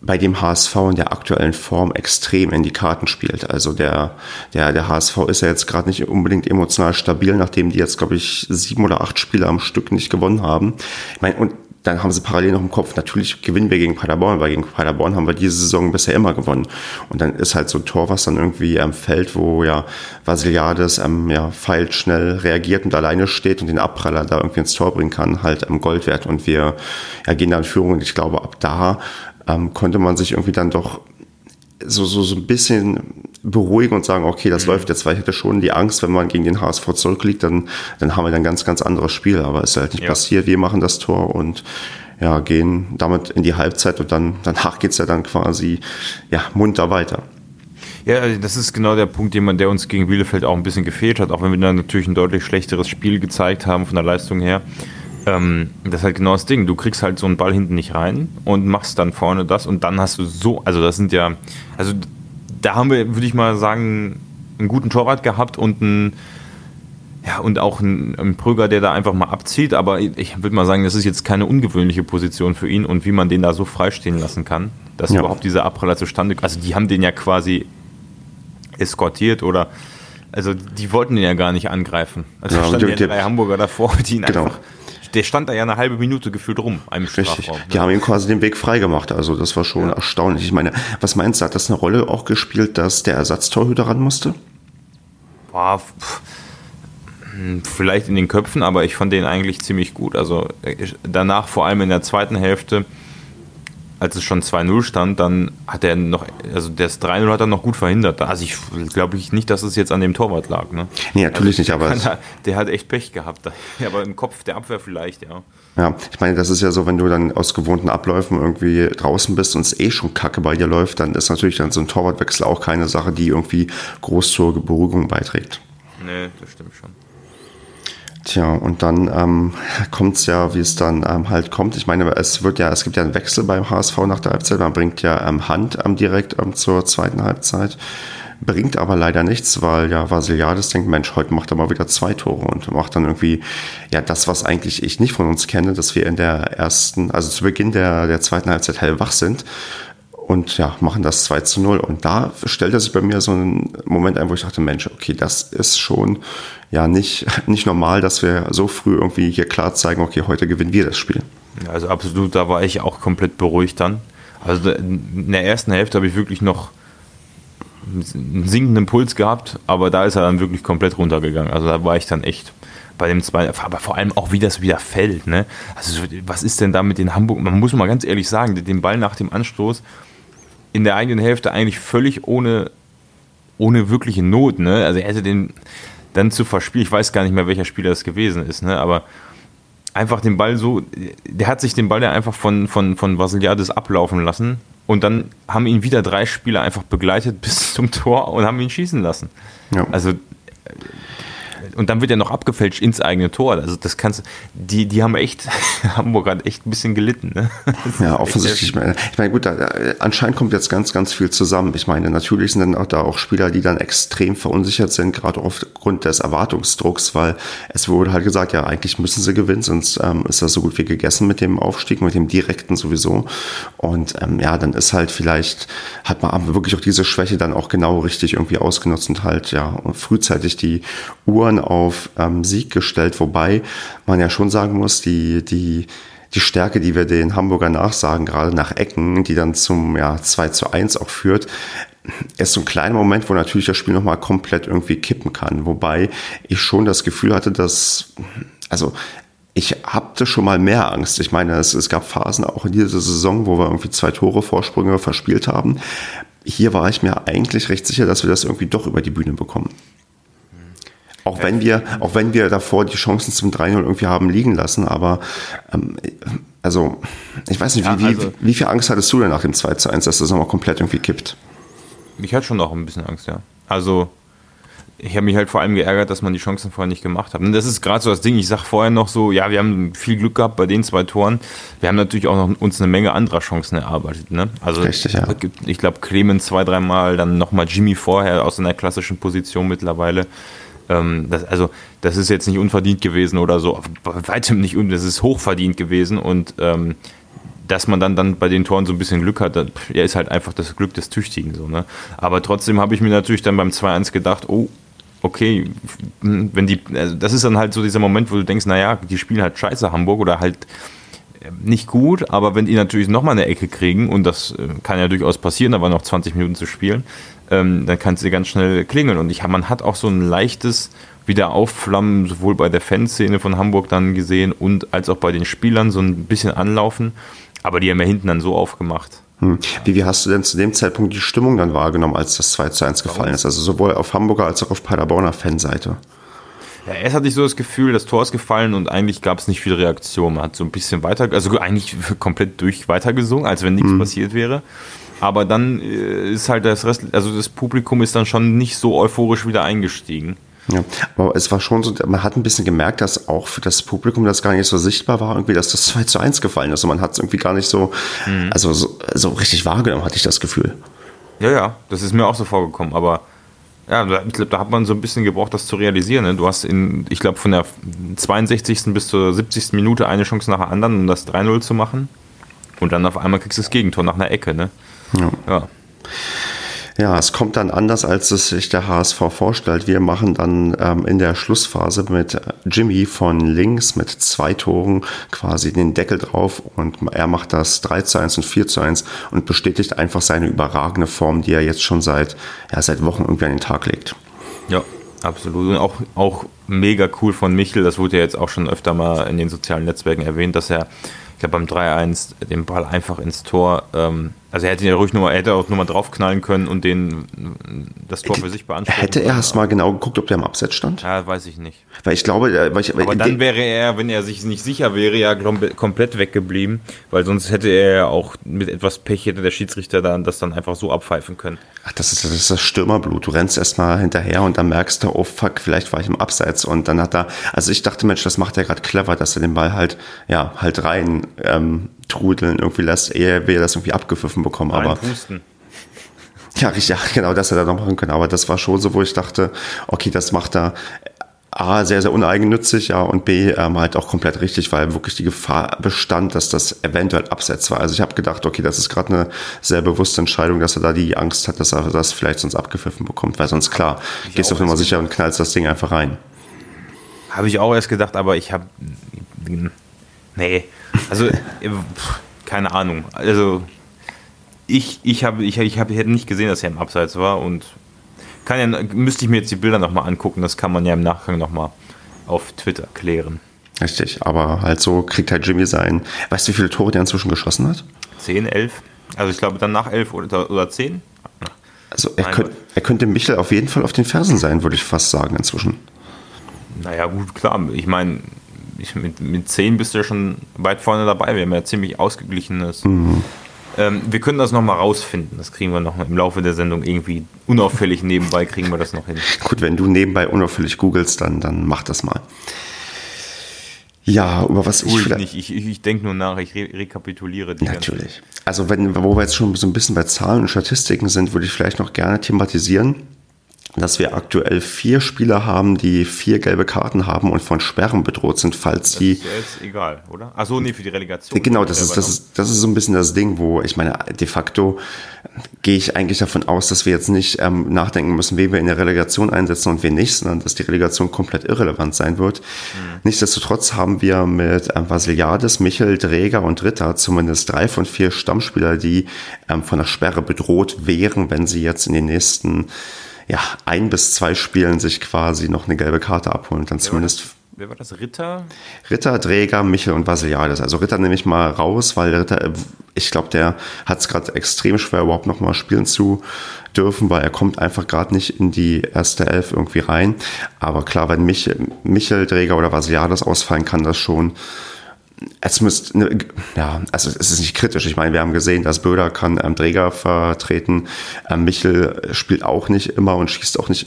bei dem HSV in der aktuellen Form extrem in die Karten spielt. Also der, der, der HSV ist ja jetzt gerade nicht unbedingt emotional stabil, nachdem die jetzt, glaube ich, sieben oder acht Spiele am Stück nicht gewonnen haben. Ich meine, und dann haben sie parallel noch im Kopf, natürlich gewinnen wir gegen Paderborn, weil gegen Paderborn haben wir diese Saison bisher immer gewonnen. Und dann ist halt so ein Tor, was dann irgendwie ähm, Feld, wo ja Vasiliades ähm, ja, feilt schnell reagiert und alleine steht und den Abpraller da irgendwie ins Tor bringen kann, halt am ähm, Gold wert. Und wir ja, gehen da in Führung und ich glaube, ab da ähm, konnte man sich irgendwie dann doch so, so, so ein bisschen beruhigen und sagen, okay, das mhm. läuft jetzt, weil ich hatte schon die Angst, wenn man gegen den HSV zurückliegt, dann, dann haben wir ein ganz, ganz anderes Spiel. Aber es ist halt nicht ja. passiert. Wir machen das Tor und ja, gehen damit in die Halbzeit und dann, danach geht's ja dann quasi ja, munter weiter. Ja, das ist genau der Punkt, der uns gegen Bielefeld auch ein bisschen gefehlt hat, auch wenn wir dann natürlich ein deutlich schlechteres Spiel gezeigt haben von der Leistung her. Ähm, das ist halt genau das Ding. Du kriegst halt so einen Ball hinten nicht rein und machst dann vorne das und dann hast du so, also das sind ja, also da haben wir, würde ich mal sagen, einen guten Torwart gehabt und einen, ja, und auch einen, einen Prüger, der da einfach mal abzieht, aber ich würde mal sagen, das ist jetzt keine ungewöhnliche Position für ihn und wie man den da so freistehen lassen kann, dass ja. überhaupt dieser Abpraller zustande kommt. Also die haben den ja quasi eskortiert oder also die wollten ihn ja gar nicht angreifen. Also ja, standen ja drei Hamburger davor, die ihn genau. einfach der stand da ja eine halbe Minute gefühlt rum, einem Richtig. Ne? Die haben ihm quasi den Weg freigemacht. Also das war schon ja. erstaunlich. Ich meine, was meinst du, hat das eine Rolle auch gespielt, dass der Ersatztorhüter ran musste? Boah, hm, vielleicht in den Köpfen, aber ich fand den eigentlich ziemlich gut. Also danach vor allem in der zweiten Hälfte als es schon 2-0 stand, dann hat er noch, also das 3-0 hat er noch gut verhindert. Also ich glaube ich nicht, dass es jetzt an dem Torwart lag. Ne? Nee, natürlich also, nicht, aber. Der, der hat echt Pech gehabt. Aber im Kopf der Abwehr vielleicht, ja. Ja, ich meine, das ist ja so, wenn du dann aus gewohnten Abläufen irgendwie draußen bist und es eh schon kacke bei dir läuft, dann ist natürlich dann so ein Torwartwechsel auch keine Sache, die irgendwie groß zur Beruhigung beiträgt. Nee, das stimmt schon. Tja, und dann ähm, kommt es ja, wie es dann ähm, halt kommt. Ich meine, es wird ja, es gibt ja einen Wechsel beim HSV nach der Halbzeit. Man bringt ja ähm, Hand ähm, direkt ähm, zur zweiten Halbzeit. Bringt aber leider nichts, weil ja Vasiliades denkt, Mensch, heute macht er mal wieder zwei Tore und macht dann irgendwie ja das, was eigentlich ich nicht von uns kenne, dass wir in der ersten, also zu Beginn der, der zweiten Halbzeit hellwach sind und ja, machen das 2 zu 0. Und da stellte sich bei mir so ein Moment ein, wo ich dachte, Mensch, okay, das ist schon ja nicht, nicht normal, dass wir so früh irgendwie hier klar zeigen, okay, heute gewinnen wir das Spiel. Also absolut, da war ich auch komplett beruhigt dann. Also in der ersten Hälfte habe ich wirklich noch einen sinkenden Puls gehabt, aber da ist er dann wirklich komplett runtergegangen. Also da war ich dann echt bei dem zwei, aber vor allem auch wie das wieder fällt. Ne? Also was ist denn da mit den Hamburg? Man muss mal ganz ehrlich sagen, den Ball nach dem Anstoß, in der eigenen Hälfte eigentlich völlig ohne, ohne wirkliche Not. Ne? Also er hätte den dann zu verspielen. Ich weiß gar nicht mehr, welcher Spieler es gewesen ist, ne? aber einfach den Ball so, der hat sich den Ball ja einfach von, von, von Vasiliades ablaufen lassen und dann haben ihn wieder drei Spieler einfach begleitet bis zum Tor und haben ihn schießen lassen. Ja. Also und dann wird er noch abgefälscht ins eigene Tor. Also das kannst die, die haben echt, Hamburg hat echt ein bisschen gelitten. Ne? Ja, offensichtlich. Ich meine, gut, da, anscheinend kommt jetzt ganz, ganz viel zusammen. Ich meine, natürlich sind dann auch da auch Spieler, die dann extrem verunsichert sind, gerade aufgrund des Erwartungsdrucks, weil es wurde halt gesagt, ja, eigentlich müssen sie gewinnen, sonst ähm, ist das so gut wie gegessen mit dem Aufstieg, mit dem direkten sowieso. Und ähm, ja, dann ist halt vielleicht, hat man wirklich auch diese Schwäche dann auch genau richtig irgendwie ausgenutzt und halt ja frühzeitig die Uhren auf ähm, Sieg gestellt, wobei man ja schon sagen muss, die, die, die Stärke, die wir den Hamburger nachsagen, gerade nach Ecken, die dann zum ja, 2 zu 1 auch führt, ist so ein kleiner Moment, wo natürlich das Spiel nochmal komplett irgendwie kippen kann. Wobei ich schon das Gefühl hatte, dass, also ich hatte schon mal mehr Angst. Ich meine, es, es gab Phasen auch in dieser Saison, wo wir irgendwie zwei Tore Vorsprünge verspielt haben. Hier war ich mir eigentlich recht sicher, dass wir das irgendwie doch über die Bühne bekommen. Auch wenn wir, auch wenn wir davor die Chancen zum 3-0 irgendwie haben liegen lassen, aber ähm, also ich weiß nicht, ja, wie, also, wie, wie, viel Angst hattest du denn nach dem 2 zu 1, dass das nochmal komplett irgendwie kippt? Ich hatte schon noch ein bisschen Angst, ja. Also ich habe mich halt vor allem geärgert, dass man die Chancen vorher nicht gemacht hat. Und das ist gerade so das Ding, ich sage vorher noch so, ja, wir haben viel Glück gehabt bei den zwei Toren. Wir haben natürlich auch noch uns eine Menge anderer Chancen erarbeitet. Ne? Also Richtig, ja. ich glaube, Clemens zwei, dreimal, dann nochmal Jimmy vorher aus einer klassischen Position mittlerweile. Ähm, das, also das ist jetzt nicht unverdient gewesen oder so, bei weitem nicht, das ist hochverdient gewesen und ähm, dass man dann, dann bei den Toren so ein bisschen Glück hat, ja, ist halt einfach das Glück des Tüchtigen. So, ne? Aber trotzdem habe ich mir natürlich dann beim 2-1 gedacht, oh, okay, wenn die, also das ist dann halt so dieser Moment, wo du denkst, naja, die spielen halt scheiße Hamburg oder halt äh, nicht gut, aber wenn die natürlich nochmal eine Ecke kriegen, und das äh, kann ja durchaus passieren, aber noch 20 Minuten zu spielen, ähm, dann kann sie ganz schnell klingeln. Und ich, man hat auch so ein leichtes Wiederaufflammen, sowohl bei der Fanszene von Hamburg dann gesehen und als auch bei den Spielern so ein bisschen anlaufen. Aber die haben ja hinten dann so aufgemacht. Hm. Wie, wie hast du denn zu dem Zeitpunkt die Stimmung dann wahrgenommen, als das 2 zu 1 gefallen ist? Also sowohl auf Hamburger als auch auf Paderborner Fanseite. Ja, erst hatte ich so das Gefühl, das Tor ist gefallen und eigentlich gab es nicht viel Reaktion. Man hat so ein bisschen weiter, also eigentlich komplett durch weitergesungen, als wenn nichts hm. passiert wäre. Aber dann äh, ist halt das Rest, also das Publikum ist dann schon nicht so euphorisch wieder eingestiegen. Ja, aber es war schon so, man hat ein bisschen gemerkt, dass auch für das Publikum das gar nicht so sichtbar war, irgendwie, dass das 2 zu 1 gefallen ist. Und man hat es irgendwie gar nicht so, mhm. also so, so, richtig wahrgenommen, hatte ich das Gefühl. Ja, ja, das ist mir auch so vorgekommen, aber ja, ich glaube, da hat man so ein bisschen gebraucht, das zu realisieren. Ne? Du hast in, ich glaube, von der 62. bis zur 70. Minute eine Chance nach der anderen, um das 3-0 zu machen. Und dann auf einmal kriegst du das Gegentor nach einer Ecke, ne? Ja. ja. Ja, es kommt dann anders, als es sich der HSV vorstellt. Wir machen dann ähm, in der Schlussphase mit Jimmy von links mit zwei Toren quasi den Deckel drauf und er macht das 3 zu 1 und 4 zu 1 und bestätigt einfach seine überragende Form, die er jetzt schon seit, ja, seit Wochen irgendwie an den Tag legt. Ja, absolut. Und auch, auch mega cool von Michel, das wurde ja jetzt auch schon öfter mal in den sozialen Netzwerken erwähnt, dass er, ich glaube, beim 3-1 den Ball einfach ins Tor ähm, also er hätte ja ruhig nur, er hätte auch nur mal draufknallen können und den das Tor für sich beanspruchen Hätte er erst mal genau geguckt, ob der im Abseits stand? Ja, weiß ich nicht. Weil ich glaube, äh, weil ich, aber dann wäre er, wenn er sich nicht sicher wäre, ja komplett weggeblieben, weil sonst hätte er ja auch mit etwas Pech hätte der Schiedsrichter dann das dann einfach so abpfeifen können. Ach, das ist, das ist das Stürmerblut. Du rennst erstmal hinterher und dann merkst du, oh fuck, vielleicht war ich im Abseits und dann hat er, also ich dachte, Mensch, das macht er gerade clever, dass er den Ball halt, ja, halt rein ähm, trudeln irgendwie lässt, ehe wir das irgendwie abgepfiffen bekommen. Aber Pusten. Ja, richtig, ja, genau, das hätte er noch machen können. Aber das war schon so, wo ich dachte, okay, das macht er A, sehr, sehr uneigennützig, ja, und B, ähm, halt auch komplett richtig, weil wirklich die Gefahr bestand, dass das eventuell abseits war. Also ich habe gedacht, okay, das ist gerade eine sehr bewusste Entscheidung, dass er da die Angst hat, dass er das vielleicht sonst abgepfiffen bekommt, weil sonst klar, ich gehst du auf Nummer sicher und knallst das Ding einfach rein. Habe ich auch erst gedacht, aber ich habe, nee, also, äh, keine Ahnung. Also, ich, ich, habe, ich, ich, hab, ich hätte nicht gesehen, dass er im Abseits war und kann ja, müsste ich mir jetzt die Bilder nochmal angucken. Das kann man ja im Nachgang nochmal auf Twitter klären. Richtig, aber halt so kriegt halt Jimmy sein. Weißt du, wie viele Tore der inzwischen geschossen hat? 10, 11. Also ich glaube dann nach 11 oder, oder 10. Also er, könnt, er könnte Michel auf jeden Fall auf den Fersen sein, würde ich fast sagen inzwischen. Naja, gut, klar. Ich meine, ich, mit, mit 10 bist du ja schon weit vorne dabei. Wir haben ja ziemlich ausgeglichenes. Mhm. Ähm, wir können das nochmal rausfinden. Das kriegen wir noch im Laufe der Sendung irgendwie unauffällig nebenbei, kriegen wir das noch hin. Gut, wenn du nebenbei unauffällig googelst, dann, dann mach das mal. Ja, über was ich. ich nicht, ich, ich denke nur nach, ich re rekapituliere die. Natürlich. Also, wenn, wo wir jetzt schon so ein bisschen bei Zahlen und Statistiken sind, würde ich vielleicht noch gerne thematisieren dass wir aktuell vier Spieler haben, die vier gelbe Karten haben und von Sperren bedroht sind, falls sie. Das ist ja jetzt egal, oder? Achso, nee, für die Relegation. Genau, das ist, das, ist, das ist so ein bisschen das Ding, wo ich meine, de facto gehe ich eigentlich davon aus, dass wir jetzt nicht ähm, nachdenken müssen, wen wir in der Relegation einsetzen und wen nicht, sondern dass die Relegation komplett irrelevant sein wird. Mhm. Nichtsdestotrotz haben wir mit ähm, Vasiliades, Michel, Dräger und Ritter zumindest drei von vier Stammspieler, die ähm, von der Sperre bedroht wären, wenn sie jetzt in den nächsten ja, ein bis zwei Spielen sich quasi noch eine gelbe Karte abholen und dann wer zumindest. War wer war das? Ritter? Ritter, Dräger, Michel und Vasiliades. Also Ritter nehme ich mal raus, weil Ritter, ich glaube, der hat es gerade extrem schwer, überhaupt noch mal spielen zu dürfen, weil er kommt einfach gerade nicht in die erste Elf irgendwie rein. Aber klar, wenn Michel, Michel Dräger oder Vasiliades ausfallen, kann das schon es müsste, ne, ja, also es ist nicht kritisch. Ich meine, wir haben gesehen, dass Böder kann ähm, Träger vertreten. Ähm, Michel spielt auch nicht immer und schießt auch nicht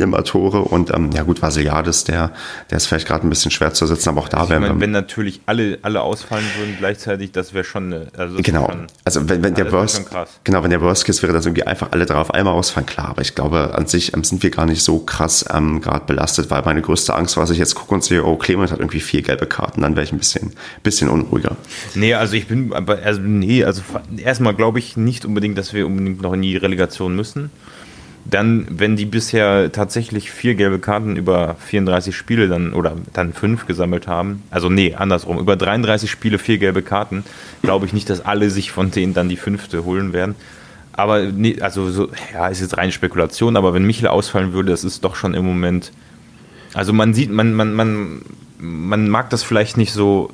immer Tore und ähm, ja gut, Vasiliades, der, der ist vielleicht gerade ein bisschen schwer zu setzen, aber auch da wären wir. Wenn natürlich alle, alle ausfallen würden gleichzeitig, das wäre schon eine, also Genau. Schon, also wenn, wenn der Worst, genau, wenn der Worst Case wäre, dass irgendwie einfach alle drauf einmal ausfallen, klar, aber ich glaube, an sich ähm, sind wir gar nicht so krass ähm, gerade belastet, weil meine größte Angst war, dass ich jetzt gucke und sehe, oh, Clement hat irgendwie vier gelbe Karten, dann wäre ich ein bisschen, bisschen unruhiger. Nee, also ich bin, aber also nee, also erstmal glaube ich nicht unbedingt, dass wir unbedingt noch in die Relegation müssen. Dann, wenn die bisher tatsächlich vier gelbe Karten über 34 Spiele dann oder dann fünf gesammelt haben, also nee, andersrum, über 33 Spiele vier gelbe Karten, glaube ich nicht, dass alle sich von denen dann die fünfte holen werden. Aber nee, also so, ja, ist jetzt reine Spekulation, aber wenn Michel ausfallen würde, das ist doch schon im Moment. Also man sieht, man, man, man, man mag das vielleicht nicht so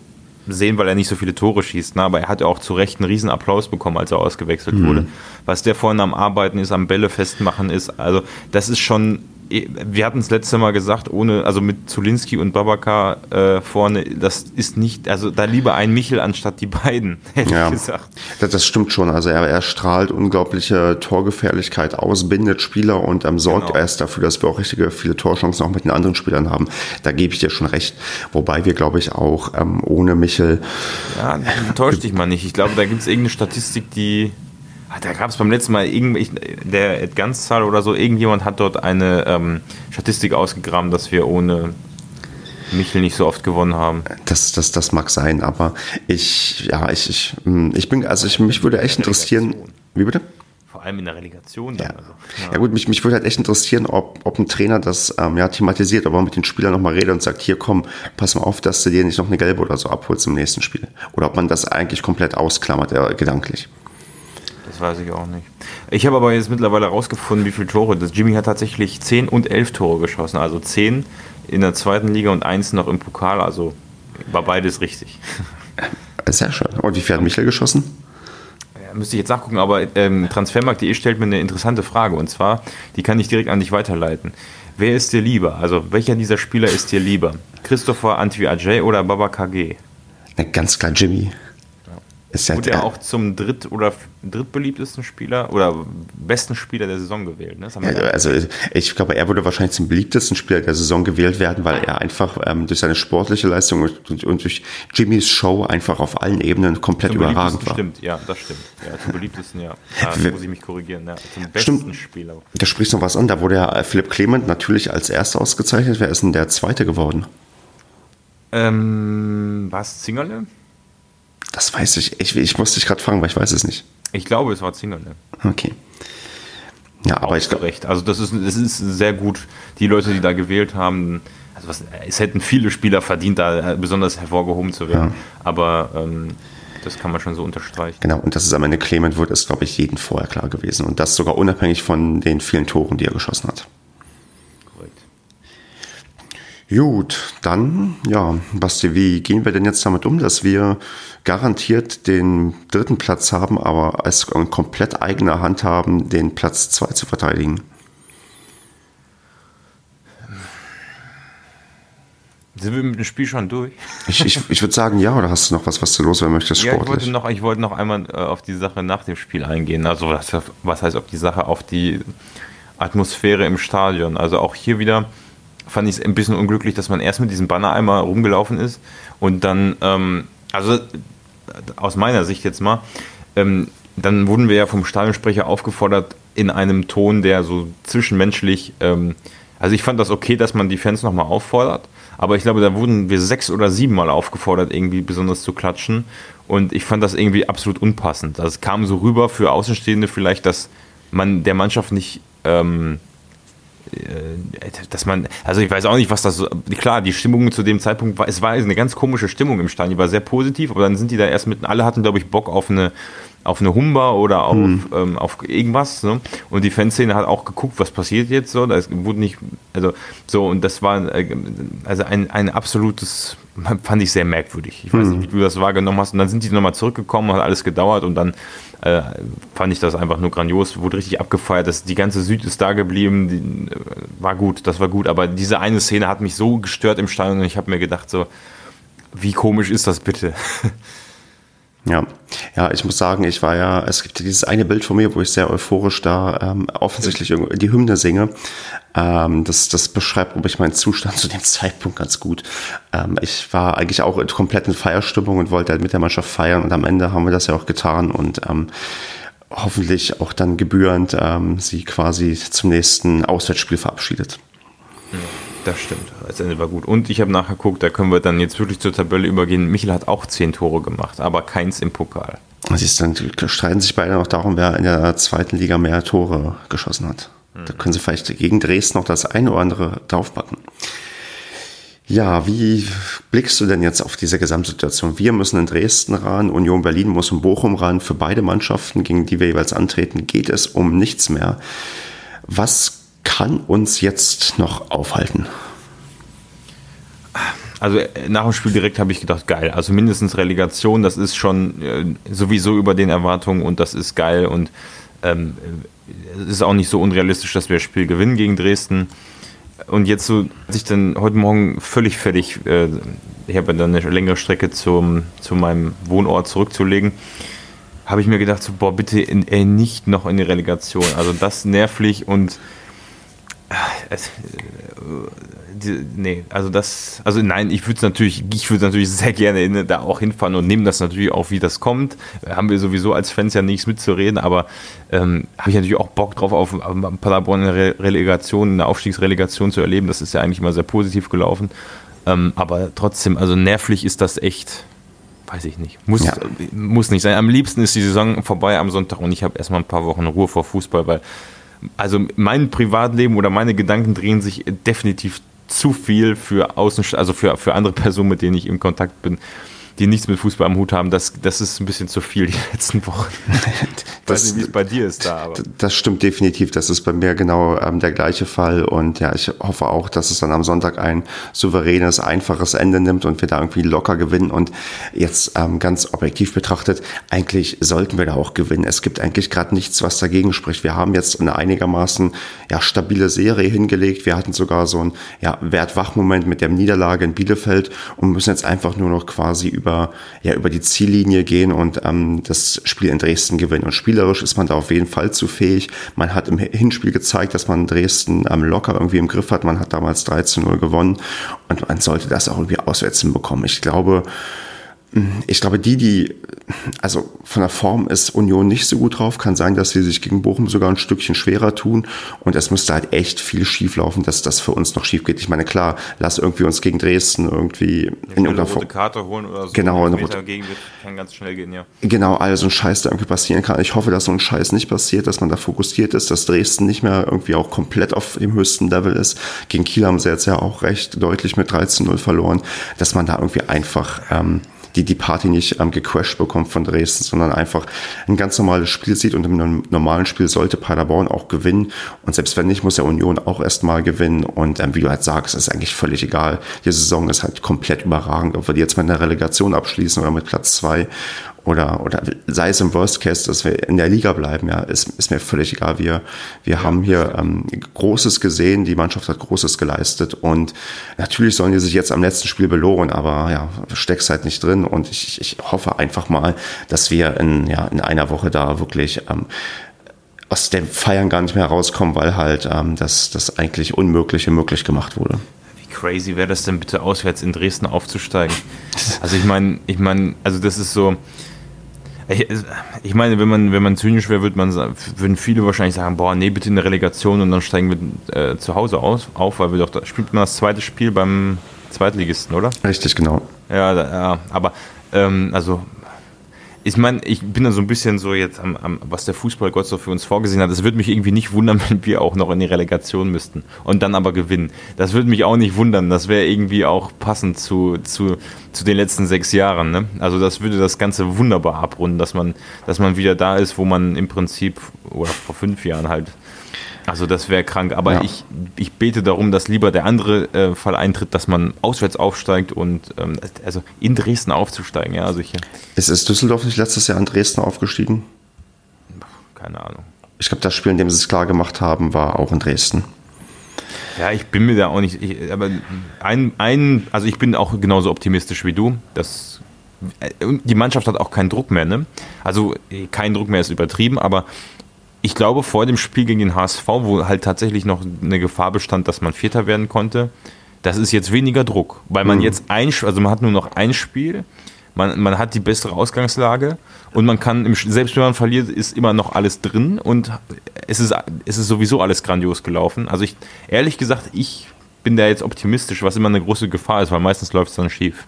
sehen, weil er nicht so viele Tore schießt. Ne? Aber er hat ja auch zu Recht einen riesen Applaus bekommen, als er ausgewechselt mhm. wurde. Was der vorne am Arbeiten ist, am Bälle festmachen ist, also das ist schon wir hatten es letzte Mal gesagt, ohne, also mit Zulinski und Babaka äh, vorne, das ist nicht, also da lieber ein Michel anstatt die beiden, hätte ja, ich gesagt. Das, das stimmt schon. Also er, er, strahlt unglaubliche Torgefährlichkeit aus, bindet Spieler und ähm, sorgt genau. erst dafür, dass wir auch richtige viele Torchancen auch mit den anderen Spielern haben. Da gebe ich dir schon recht. Wobei wir, glaube ich, auch ähm, ohne Michel. Ja, täuscht dich mal nicht. Ich glaube, da gibt es irgendeine Statistik, die da gab es beim letzten Mal irgendwie, der Ganzzahl oder so, irgendjemand hat dort eine ähm, Statistik ausgegraben, dass wir ohne Michel nicht so oft gewonnen haben. Das, das, das mag sein, aber ich, ja, ich, ich, hm, ich bin, also ich, mich würde echt interessieren. Wie bitte? Vor allem in der Relegation. Ja. Also, ja. ja. gut, mich, mich würde halt echt interessieren, ob, ob ein Trainer das ähm, ja, thematisiert, ob er mit den Spielern nochmal redet und sagt, hier komm, pass mal auf, dass du dir nicht noch eine gelbe oder so abholst im nächsten Spiel. Oder ob man das eigentlich komplett ausklammert, äh, gedanklich. Das weiß ich auch nicht. Ich habe aber jetzt mittlerweile herausgefunden, wie viele Tore. Das Jimmy hat tatsächlich 10 und 11 Tore geschossen. Also 10 in der zweiten Liga und 1 noch im Pokal. Also war beides richtig. Sehr schön. Und wie viel hat Michael geschossen? müsste ich jetzt nachgucken, aber ähm, Transfermarkt.de stellt mir eine interessante Frage und zwar, die kann ich direkt an dich weiterleiten. Wer ist dir lieber? Also, welcher dieser Spieler ist dir lieber? Christopher Antwi Ajay oder Baba KG? Na, ganz klar Jimmy. Ist ja Wurde er auch zum dritt- oder drittbeliebtesten Spieler oder besten Spieler der Saison gewählt. Ne? Ja, also ich glaube, er würde wahrscheinlich zum beliebtesten Spieler der Saison gewählt werden, weil er einfach ähm, durch seine sportliche Leistung und, und, durch Jimmys Show einfach auf allen Ebenen komplett zum überragend war. Stimmt, ja, das stimmt. Ja, zum beliebtesten, ja. Da muss ich mich korrigieren. Ja, zum besten stimmt. Spieler. Da sprichst du noch was an. Da wurde ja Philipp Clement natürlich als Erster ausgezeichnet. Wer ist denn der Zweite geworden? Ähm, was? Zingerle? Das weiß ich. Ich, ich musste dich gerade fragen, weil ich weiß es nicht. Ich glaube, es war Zingerle. Okay. Ja, aber ich glaube. Recht. Also, das ist, das ist sehr gut. Die Leute, die da gewählt haben, also was, es hätten viele Spieler verdient, da besonders hervorgehoben zu werden. Ja. Aber ähm, das kann man schon so unterstreichen. Genau, und dass es am Ende Clement wird, ist, glaube ich, jedem vorher klar gewesen. Und das sogar unabhängig von den vielen Toren, die er geschossen hat. Gut, dann, ja, Basti, wie gehen wir denn jetzt damit um, dass wir garantiert den dritten Platz haben, aber als komplett eigener Hand haben, den Platz zwei zu verteidigen? Sind wir mit dem Spiel schon durch? Ich, ich, ich würde sagen, ja, oder hast du noch was, was du loswerden möchtest? Ja, ich wollte, noch, ich wollte noch einmal äh, auf die Sache nach dem Spiel eingehen. Also, was, was heißt auf die Sache, auf die Atmosphäre im Stadion? Also, auch hier wieder fand ich es ein bisschen unglücklich, dass man erst mit diesem Banner einmal rumgelaufen ist und dann, ähm, also aus meiner Sicht jetzt mal, ähm, dann wurden wir ja vom Stadionsprecher aufgefordert, in einem Ton, der so zwischenmenschlich, ähm, also ich fand das okay, dass man die Fans nochmal auffordert, aber ich glaube, da wurden wir sechs oder sieben Mal aufgefordert, irgendwie besonders zu klatschen und ich fand das irgendwie absolut unpassend. Es kam so rüber für Außenstehende vielleicht, dass man der Mannschaft nicht ähm, äh, dass man, also ich weiß auch nicht, was das klar, die Stimmung zu dem Zeitpunkt war, es war eine ganz komische Stimmung im Stein, die war sehr positiv, aber dann sind die da erst mitten, alle hatten, glaube ich, Bock auf eine, auf eine Humba oder auf, mhm. ähm, auf irgendwas. Ne? Und die Fanszene hat auch geguckt, was passiert jetzt so. Das wurde nicht, also so, und das war äh, also ein, ein absolutes, fand ich sehr merkwürdig. Ich weiß mhm. nicht, wie du das wahrgenommen hast. Und dann sind die nochmal zurückgekommen, hat alles gedauert und dann äh, fand ich das einfach nur grandios, wurde richtig abgefeiert. Das, die ganze Süd ist da geblieben, die, äh, war gut, das war gut. Aber diese eine Szene hat mich so gestört im Stadion und ich habe mir gedacht, so, wie komisch ist das bitte? Ja, ja, ich muss sagen, ich war ja, es gibt dieses eine Bild von mir, wo ich sehr euphorisch da ähm, offensichtlich die Hymne singe. Ähm, das, das beschreibt, glaube ich, meinen Zustand zu dem Zeitpunkt ganz gut. Ähm, ich war eigentlich auch in kompletten Feierstimmung und wollte halt mit der Mannschaft feiern und am Ende haben wir das ja auch getan und ähm, hoffentlich auch dann gebührend ähm, sie quasi zum nächsten Auswärtsspiel verabschiedet. Ja. Das stimmt. Das Ende war gut. Und ich habe nachgeguckt, da können wir dann jetzt wirklich zur Tabelle übergehen. Michel hat auch zehn Tore gemacht, aber keins im Pokal. Siehst dann streiten sich beide noch darum, wer in der zweiten Liga mehr Tore geschossen hat. Mhm. Da können sie vielleicht gegen Dresden noch das eine oder andere draufpacken. Ja, wie blickst du denn jetzt auf diese Gesamtsituation? Wir müssen in Dresden ran, Union Berlin muss in Bochum ran. Für beide Mannschaften, gegen die wir jeweils antreten, geht es um nichts mehr. Was kann uns jetzt noch aufhalten? Also äh, nach dem Spiel direkt habe ich gedacht, geil. Also mindestens Relegation, das ist schon äh, sowieso über den Erwartungen und das ist geil und ähm, es ist auch nicht so unrealistisch, dass wir das Spiel gewinnen gegen Dresden. Und jetzt so, als ich dann heute Morgen völlig fertig, äh, ich habe dann eine längere Strecke zum, zu meinem Wohnort zurückzulegen, habe ich mir gedacht, so, boah, bitte in, ey, nicht noch in die Relegation. Also das nervlich und es, äh, die, nee, also das, also nein, ich würde natürlich, ich würde natürlich sehr gerne in, da auch hinfahren und nehmen das natürlich auch, wie das kommt. Haben wir sowieso als Fans ja nichts mitzureden, aber ähm, habe ich natürlich auch Bock drauf, auf Paderborn eine Relegation, eine Aufstiegsrelegation zu erleben. Das ist ja eigentlich immer sehr positiv gelaufen. Ähm, aber trotzdem, also nervlich ist das echt weiß ich nicht. Muss, ja. muss nicht sein. Am liebsten ist die Saison vorbei am Sonntag und ich habe erstmal ein paar Wochen Ruhe vor Fußball, weil also mein Privatleben oder meine Gedanken drehen sich definitiv zu viel für Außen, also für, für andere Personen, mit denen ich im Kontakt bin, die nichts mit Fußball am Hut haben, das, das ist ein bisschen zu viel die letzten Wochen. das, weiß nicht, wie es bei dir ist da. Aber. Das stimmt definitiv. Das ist bei mir genau ähm, der gleiche Fall. Und ja, ich hoffe auch, dass es dann am Sonntag ein souveränes, einfaches Ende nimmt und wir da irgendwie locker gewinnen. Und jetzt ähm, ganz objektiv betrachtet, eigentlich sollten wir da auch gewinnen. Es gibt eigentlich gerade nichts, was dagegen spricht. Wir haben jetzt eine einigermaßen ja, stabile Serie hingelegt. Wir hatten sogar so ein ja, Wertwachmoment mit der Niederlage in Bielefeld und müssen jetzt einfach nur noch quasi über über, ja, über die Ziellinie gehen und ähm, das Spiel in Dresden gewinnen. Und spielerisch ist man da auf jeden Fall zu fähig. Man hat im Hinspiel gezeigt, dass man Dresden ähm, locker irgendwie im Griff hat. Man hat damals 13-0 gewonnen und man sollte das auch irgendwie auswärts hinbekommen. Ich glaube, ich glaube, die, die, also von der Form ist Union nicht so gut drauf. Kann sein, dass sie sich gegen Bochum sogar ein Stückchen schwerer tun. Und es müsste halt echt viel schief laufen, dass das für uns noch schief geht. Ich meine, klar, lass irgendwie uns gegen Dresden irgendwie ja, in irgendeiner Form. Karte holen oder so. Genau, eine rote Gegen kann ganz schnell gehen, ja. Genau, also ein Scheiß, der irgendwie passieren kann. Ich hoffe, dass so ein Scheiß nicht passiert, dass man da fokussiert ist, dass Dresden nicht mehr irgendwie auch komplett auf dem höchsten Level ist. Gegen Kiel haben sie jetzt ja auch recht deutlich mit 13-0 verloren, dass man da irgendwie einfach, ähm, die die Party nicht ähm, gecrashed bekommt von Dresden, sondern einfach ein ganz normales Spiel sieht und im normalen Spiel sollte Paderborn auch gewinnen. Und selbst wenn nicht, muss der Union auch erstmal gewinnen. Und ähm, wie du halt sagst, ist eigentlich völlig egal. Die Saison ist halt komplett überragend, ob wir die jetzt mit einer Relegation abschließen oder mit Platz zwei oder, oder sei es im Worst Case, dass wir in der Liga bleiben, ja, ist, ist mir völlig egal. Wir, wir ja, haben hier ähm, Großes gesehen, die Mannschaft hat Großes geleistet und natürlich sollen die sich jetzt am letzten Spiel belohnen, aber ja, steckst halt nicht drin und ich, ich hoffe einfach mal, dass wir in, ja, in einer Woche da wirklich ähm, aus dem Feiern gar nicht mehr rauskommen, weil halt ähm, das, das eigentlich Unmögliche möglich gemacht wurde crazy wäre das denn bitte auswärts in Dresden aufzusteigen? Also ich meine, ich meine, also das ist so, ich meine, wenn man, wenn man zynisch wäre, würde man, würden viele wahrscheinlich sagen, boah, nee, bitte in der Relegation und dann steigen wir äh, zu Hause aus, auf, weil wir doch, da spielt man das zweite Spiel beim Zweitligisten, oder? Richtig, genau. Ja, da, ja aber ähm, also ich meine, ich bin da so ein bisschen so jetzt am, am, was der Fußballgott so für uns vorgesehen hat. Es würde mich irgendwie nicht wundern, wenn wir auch noch in die Relegation müssten und dann aber gewinnen. Das würde mich auch nicht wundern. Das wäre irgendwie auch passend zu, zu, zu den letzten sechs Jahren. Ne? Also das würde das Ganze wunderbar abrunden, dass man, dass man wieder da ist, wo man im Prinzip oder vor fünf Jahren halt also das wäre krank, aber ja. ich, ich bete darum, dass lieber der andere äh, Fall eintritt, dass man auswärts aufsteigt und ähm, also in Dresden aufzusteigen. Ja, also ich, ist, ist Düsseldorf nicht letztes Jahr in Dresden aufgestiegen? Keine Ahnung. Ich glaube, das Spiel, in dem sie es klar gemacht haben, war auch in Dresden. Ja, ich bin mir da auch nicht. Ich, aber ein, ein, also ich bin auch genauso optimistisch wie du. Dass, äh, die Mannschaft hat auch keinen Druck mehr, ne? Also kein Druck mehr ist übertrieben, aber ich glaube, vor dem Spiel gegen den HSV, wo halt tatsächlich noch eine Gefahr bestand, dass man Vierter werden konnte, das ist jetzt weniger Druck, weil man mhm. jetzt ein, also man hat nur noch ein Spiel, man, man hat die bessere Ausgangslage und man kann, im, selbst wenn man verliert, ist immer noch alles drin und es ist, es ist sowieso alles grandios gelaufen. Also ich, ehrlich gesagt, ich bin da jetzt optimistisch, was immer eine große Gefahr ist, weil meistens läuft es dann schief.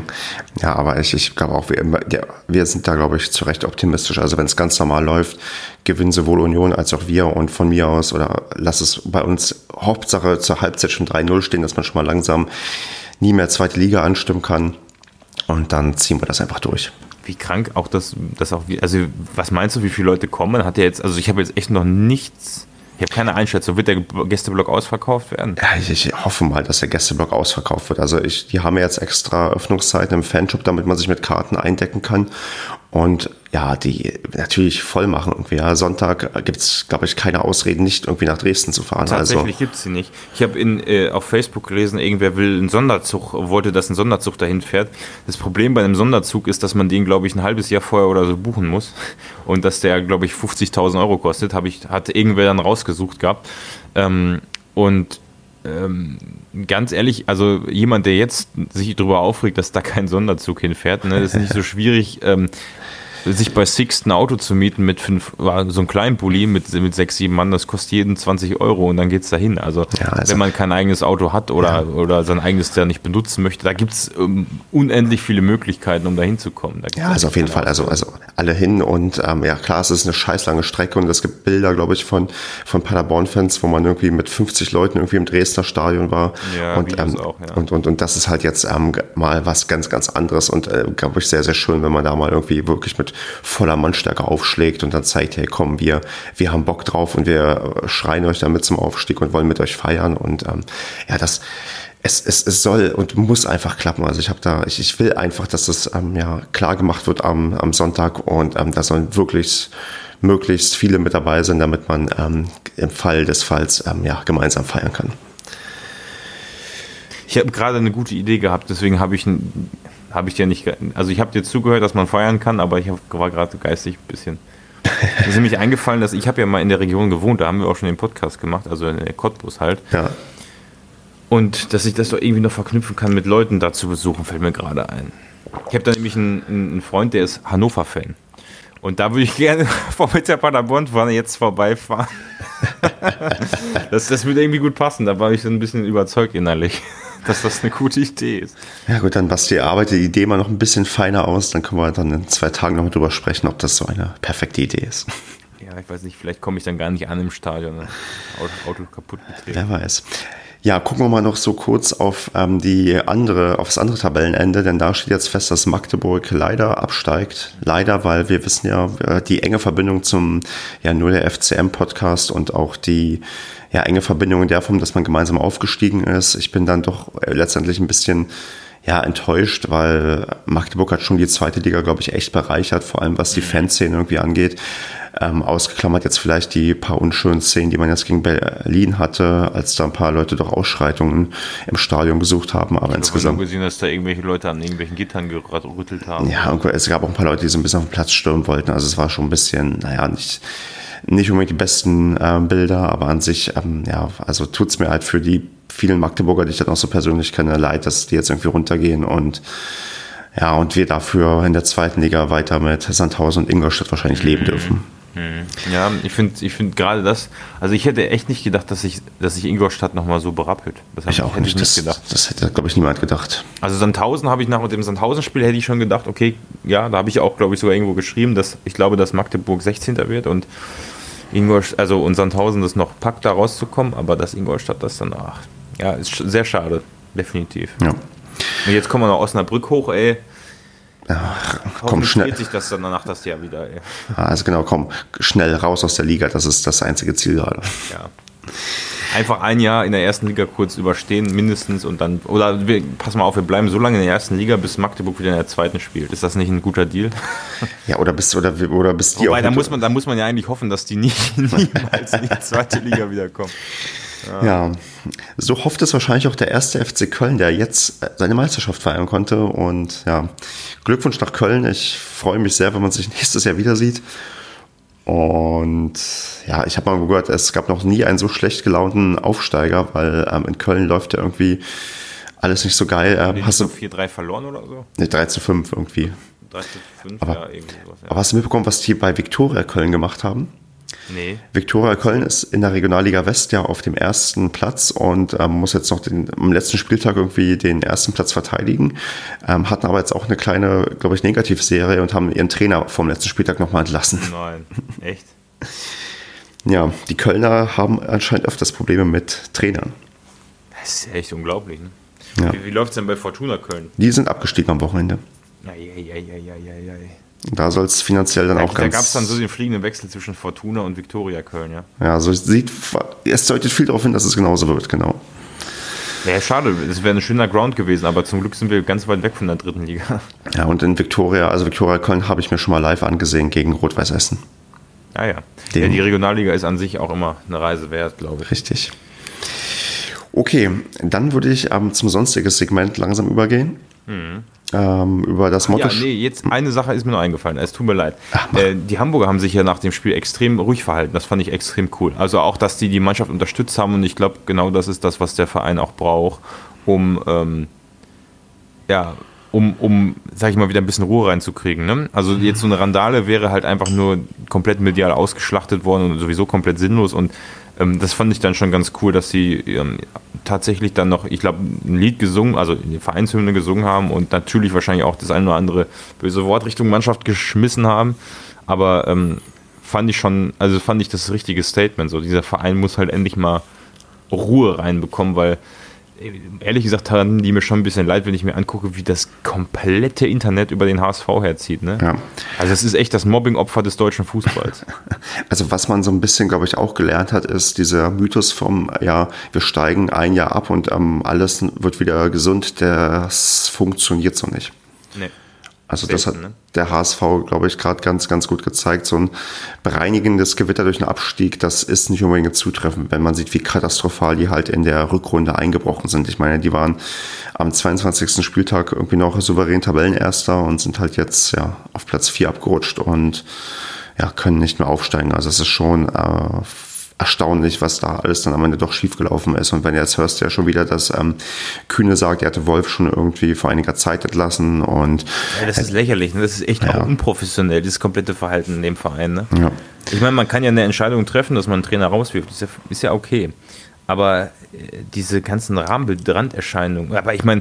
ja, aber ich, ich glaube auch, wir, ja, wir sind da, glaube ich, zu Recht optimistisch. Also wenn es ganz normal läuft, gewinnen sowohl Union als auch wir und von mir aus oder lass es bei uns Hauptsache zur Halbzeit schon 3-0 stehen, dass man schon mal langsam nie mehr zweite Liga anstimmen kann und dann ziehen wir das einfach durch wie krank auch das, das auch, also was meinst du, wie viele Leute kommen? Hat er jetzt, also ich habe jetzt echt noch nichts ich habe keine Einschätzung. Wird der Gästeblock ausverkauft werden? Ja, ich, ich, hoffe mal, dass der Gästeblock ausverkauft wird. Also ich, die haben ja jetzt extra Öffnungszeiten im Fanshop, damit man sich mit Karten eindecken kann und ja, die natürlich voll machen irgendwie. Ja, Sonntag gibt es, glaube ich, keine Ausreden, nicht irgendwie nach Dresden zu fahren. Tatsächlich also. gibt es sie nicht. Ich habe äh, auf Facebook gelesen, irgendwer will einen Sonderzug, wollte, dass ein Sonderzug dahin fährt. Das Problem bei einem Sonderzug ist, dass man den, glaube ich, ein halbes Jahr vorher oder so buchen muss und dass der, glaube ich, 50.000 Euro kostet. Hab ich, hat irgendwer dann rausgesucht gehabt. Ähm, und ähm, ganz ehrlich, also jemand, der jetzt sich darüber aufregt, dass da kein Sonderzug hinfährt, ne, ist nicht so schwierig. Ähm, sich bei Sixt ein Auto zu mieten mit fünf, so einem kleinen Bulli mit, mit sechs, sieben Mann, das kostet jeden 20 Euro und dann geht es dahin. Also, ja, also, wenn man kein eigenes Auto hat oder, ja. oder sein eigenes der nicht benutzen möchte, da gibt es um, unendlich viele Möglichkeiten, um da hinzukommen. Ja, also auf jeden Fall, also, also alle hin und ähm, ja klar, es ist eine scheißlange Strecke und es gibt Bilder, glaube ich, von, von Paderborn-Fans, wo man irgendwie mit 50 Leuten irgendwie im Dresdner Stadion war. Ja, und, ähm, auch, ja. und, und, und das ist halt jetzt ähm, mal was ganz, ganz anderes und äh, glaube ich sehr, sehr schön, wenn man da mal irgendwie wirklich mit voller Mannstärke aufschlägt und dann zeigt, hey komm, wir, wir haben Bock drauf und wir äh, schreien euch damit zum Aufstieg und wollen mit euch feiern und ähm, ja, das es, es, es soll und muss einfach klappen. Also ich habe da, ich, ich will einfach, dass das ähm, ja klar gemacht wird am, am Sonntag und ähm, da sollen wirklich möglichst viele mit dabei sein, damit man ähm, im Fall des Falls ähm, ja, gemeinsam feiern kann. Ich habe gerade eine gute Idee gehabt, deswegen habe ich, hab ich dir nicht, also ich habe dir zugehört, dass man feiern kann, aber ich war gerade geistig ein bisschen. Mir ist nämlich eingefallen, dass ich habe ja mal in der Region gewohnt, da haben wir auch schon den Podcast gemacht, also in der Cottbus halt. Ja. Und dass ich das doch irgendwie noch verknüpfen kann mit Leuten da zu besuchen, fällt mir gerade ein. Ich habe da nämlich einen, einen Freund, der ist Hannover-Fan. Und da würde ich gerne vor mit der Paderborn-Fahne jetzt vorbeifahren. das, das würde irgendwie gut passen. Da war ich so ein bisschen überzeugt innerlich dass das eine gute Idee ist. Ja gut, dann Basti, arbeitet die Idee mal noch ein bisschen feiner aus, dann können wir dann in zwei Tagen noch mal drüber sprechen, ob das so eine perfekte Idee ist. Ja, ich weiß nicht, vielleicht komme ich dann gar nicht an im Stadion, Auto, Auto kaputt getreten. Wer weiß. Ja, gucken wir mal noch so kurz auf ähm, die andere, auf das andere Tabellenende, denn da steht jetzt fest, dass Magdeburg leider absteigt. Leider, weil wir wissen ja, äh, die enge Verbindung zum ja nur der FCM-Podcast und auch die ja, enge Verbindung in der Form, dass man gemeinsam aufgestiegen ist. Ich bin dann doch äh, letztendlich ein bisschen ja, enttäuscht, weil Magdeburg hat schon die zweite Liga, glaube ich, echt bereichert, vor allem was die Fanszene irgendwie angeht. Ähm, ausgeklammert jetzt vielleicht die paar unschönen Szenen, die man jetzt gegen Berlin hatte, als da ein paar Leute doch Ausschreitungen im Stadion besucht haben. Aber ich insgesamt. Ich habe gesehen, dass da irgendwelche Leute an irgendwelchen Gittern gerüttelt haben. Ja, es gab auch ein paar Leute, die so ein bisschen auf den Platz stürmen wollten. Also es war schon ein bisschen, naja, nicht nicht unbedingt die besten äh, Bilder, aber an sich, ähm, ja, also tut's mir halt für die vielen Magdeburger, die ich dann auch so persönlich kenne, leid, dass die jetzt irgendwie runtergehen und ja, und wir dafür in der zweiten Liga weiter mit Sandhausen und Ingolstadt wahrscheinlich leben dürfen. Mhm. Ja, ich finde ich find gerade das, also ich hätte echt nicht gedacht, dass sich dass ich Ingolstadt nochmal so berappelt. Das ich auch nicht, ich nicht gedacht. Das hätte, glaube ich, niemand gedacht. Also Sandhausen habe ich nach dem Sandhausen-Spiel hätte ich schon gedacht, okay, ja, da habe ich auch, glaube ich, sogar irgendwo geschrieben, dass ich glaube, dass Magdeburg 16. wird und Ingolstadt, also und Sandhausen das noch packt, da rauszukommen, aber dass Ingolstadt das dann, ach, ja, ist sehr schade, definitiv. Ja. Und jetzt kommen wir nach Osnabrück hoch, ey. Ach, komm schnell. sich das dann danach das Jahr wieder, ey. Also genau, komm, schnell raus aus der Liga, das ist das einzige Ziel gerade. Ja. Einfach ein Jahr in der ersten Liga kurz überstehen, mindestens, und dann, oder wir, pass mal auf, wir bleiben so lange in der ersten Liga, bis Magdeburg wieder in der zweiten spielt. Ist das nicht ein guter Deal? Ja, oder bis, oder, oder bis die Wobei, auch. Da muss, man, da muss man ja eigentlich hoffen, dass die nicht, niemals in die zweite Liga wiederkommen. Ja. ja. so hofft es wahrscheinlich auch der erste FC Köln, der jetzt seine Meisterschaft feiern konnte. Und ja, Glückwunsch nach Köln. Ich freue mich sehr, wenn man sich nächstes Jahr wieder sieht. Und ja, ich habe mal gehört, es gab noch nie einen so schlecht gelaunten Aufsteiger, weil ähm, in Köln läuft ja irgendwie alles nicht so geil. Ähm, hast du 4-3 verloren oder so? Ne, 3 zu 5 irgendwie. 3 zu 5, aber, ja, irgendwie sowas. Ja. Aber hast du mitbekommen, was die bei Viktoria Köln gemacht haben? Nee. Viktoria Köln ist in der Regionalliga West ja auf dem ersten Platz und ähm, muss jetzt noch den, am letzten Spieltag irgendwie den ersten Platz verteidigen. Ähm, hatten aber jetzt auch eine kleine, glaube ich, Negativserie und haben ihren Trainer vom letzten Spieltag nochmal entlassen. Nein, echt? ja, die Kölner haben anscheinend öfters Probleme mit Trainern. Das ist echt unglaublich. Ne? Ja. Wie, wie läuft es denn bei Fortuna Köln? Die sind abgestiegen am Wochenende. Ei, ei, ei, ei, ei, ei. Da soll es finanziell dann da, auch ganz. Da gab es dann so den fliegenden Wechsel zwischen Fortuna und Viktoria Köln, ja. Ja, so sieht, es deutet viel darauf hin, dass es genauso wird, genau. Ja, schade, es wäre ein schöner Ground gewesen, aber zum Glück sind wir ganz weit weg von der dritten Liga. Ja, und in Viktoria, also Viktoria Köln habe ich mir schon mal live angesehen gegen Rot-Weiß Essen. Ah ja. ja. Die Regionalliga ist an sich auch immer eine Reise wert, glaube ich. Richtig. Okay, dann würde ich ähm, zum sonstiges Segment langsam übergehen. Mhm ähm, über das Motto. Ja, nee, jetzt eine Sache ist mir noch eingefallen. Es tut mir leid. Ach, äh, die Hamburger haben sich ja nach dem Spiel extrem ruhig verhalten. Das fand ich extrem cool. Also auch, dass die die Mannschaft unterstützt haben und ich glaube, genau das ist das, was der Verein auch braucht, um ähm, ja, um, um, sag ich mal, wieder ein bisschen Ruhe reinzukriegen. Ne? Also jetzt so eine Randale wäre halt einfach nur komplett medial ausgeschlachtet worden und sowieso komplett sinnlos und ähm, das fand ich dann schon ganz cool, dass sie ähm, tatsächlich dann noch, ich glaube, ein Lied gesungen, also eine Vereinshymne gesungen haben und natürlich wahrscheinlich auch das eine oder andere böse Wort Richtung Mannschaft geschmissen haben. Aber ähm, fand ich schon, also fand ich das richtige Statement. So, dieser Verein muss halt endlich mal Ruhe reinbekommen, weil ehrlich gesagt haben die mir schon ein bisschen leid, wenn ich mir angucke, wie das komplette Internet über den HSV herzieht. Ne? Ja. Also es ist echt das Mobbing-Opfer des deutschen Fußballs. Also was man so ein bisschen, glaube ich, auch gelernt hat, ist dieser Mythos vom, ja, wir steigen ein Jahr ab und ähm, alles wird wieder gesund, das funktioniert so nicht. Nee. Also das hat ne? der HSV, glaube ich, gerade ganz, ganz gut gezeigt. So ein bereinigendes Gewitter durch einen Abstieg, das ist nicht unbedingt zutreffend, wenn man sieht, wie katastrophal die halt in der Rückrunde eingebrochen sind. Ich meine, die waren am 22. Spieltag irgendwie noch souverän Tabellenerster und sind halt jetzt ja auf Platz 4 abgerutscht und ja, können nicht mehr aufsteigen. Also es ist schon äh, erstaunlich, was da alles dann am Ende doch schiefgelaufen ist. Und wenn jetzt hörst du ja schon wieder, dass ähm, Kühne sagt, er hatte Wolf schon irgendwie vor einiger Zeit entlassen und. Ja, das ist lächerlich, ne? das ist echt ja. auch unprofessionell, dieses komplette Verhalten in dem Verein. Ne? Ja. Ich meine, man kann ja eine Entscheidung treffen, dass man einen Trainer rauswirft, ist ja, ist ja okay. Aber äh, diese ganzen Rahmenbildrand-Erscheinungen, aber ich meine,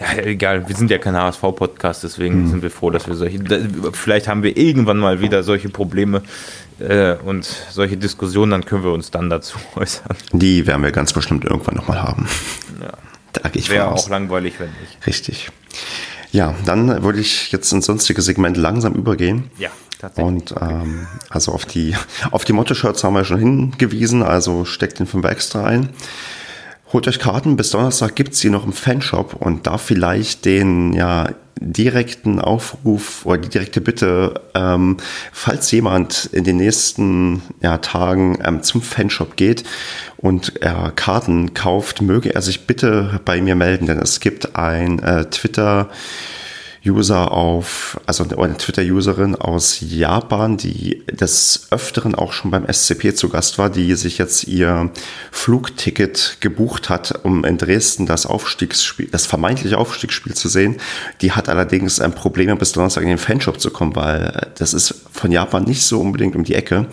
ja, egal, wir sind ja kein HSV-Podcast, deswegen mhm. sind wir froh, dass wir solche, vielleicht haben wir irgendwann mal wieder solche Probleme, äh, und solche Diskussionen, dann können wir uns dann dazu äußern. Die werden wir ganz bestimmt irgendwann nochmal haben. Ja. Da gehe ich Wäre auch langweilig, wenn nicht. Richtig. Ja, dann würde ich jetzt ins sonstige Segment langsam übergehen. Ja, tatsächlich. Und ähm, also auf die, auf die Motto-Shirts haben wir schon hingewiesen, also steckt den 5 extra ein. Holt euch Karten, bis Donnerstag gibt es die noch im Fanshop und da vielleicht den ja direkten Aufruf oder die direkte Bitte, ähm, falls jemand in den nächsten ja, Tagen ähm, zum Fanshop geht und er Karten kauft, möge er sich bitte bei mir melden, denn es gibt ein äh, Twitter- User auf, also eine Twitter-Userin aus Japan, die des Öfteren auch schon beim SCP zu Gast war, die sich jetzt ihr Flugticket gebucht hat, um in Dresden das Aufstiegsspiel, das vermeintliche Aufstiegsspiel zu sehen. Die hat allerdings ein Problem, bis Donnerstag in den Fanshop zu kommen, weil das ist von Japan nicht so unbedingt um die Ecke.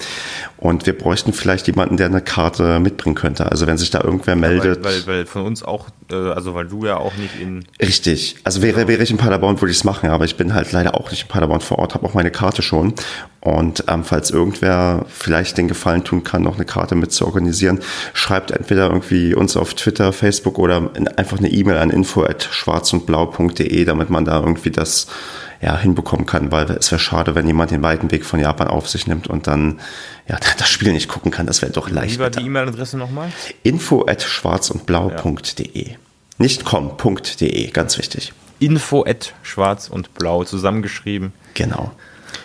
Und wir bräuchten vielleicht jemanden, der eine Karte mitbringen könnte. Also wenn sich da irgendwer meldet. Ja, weil, weil, weil, von uns auch, äh, also weil du ja auch nicht in. Richtig. Also wäre, wäre ich in Paderborn, würde ich es machen, aber ich bin halt leider auch nicht in Paderborn vor Ort, habe auch meine Karte schon. Und ähm, falls irgendwer vielleicht den Gefallen tun kann, noch eine Karte mit zu organisieren, schreibt entweder irgendwie uns auf Twitter, Facebook oder einfach eine E-Mail an info.schwarzundblau.de, damit man da irgendwie das ja, hinbekommen kann, weil es wäre schade, wenn jemand den weiten Weg von Japan auf sich nimmt und dann ja, das Spiel nicht gucken kann. Das wäre doch leicht. Wie war die E-Mail-Adresse nochmal? Info at schwarzundblau.de. Ja. Nicht com.de, ganz wichtig. Info at schwarz und blau zusammengeschrieben. Genau.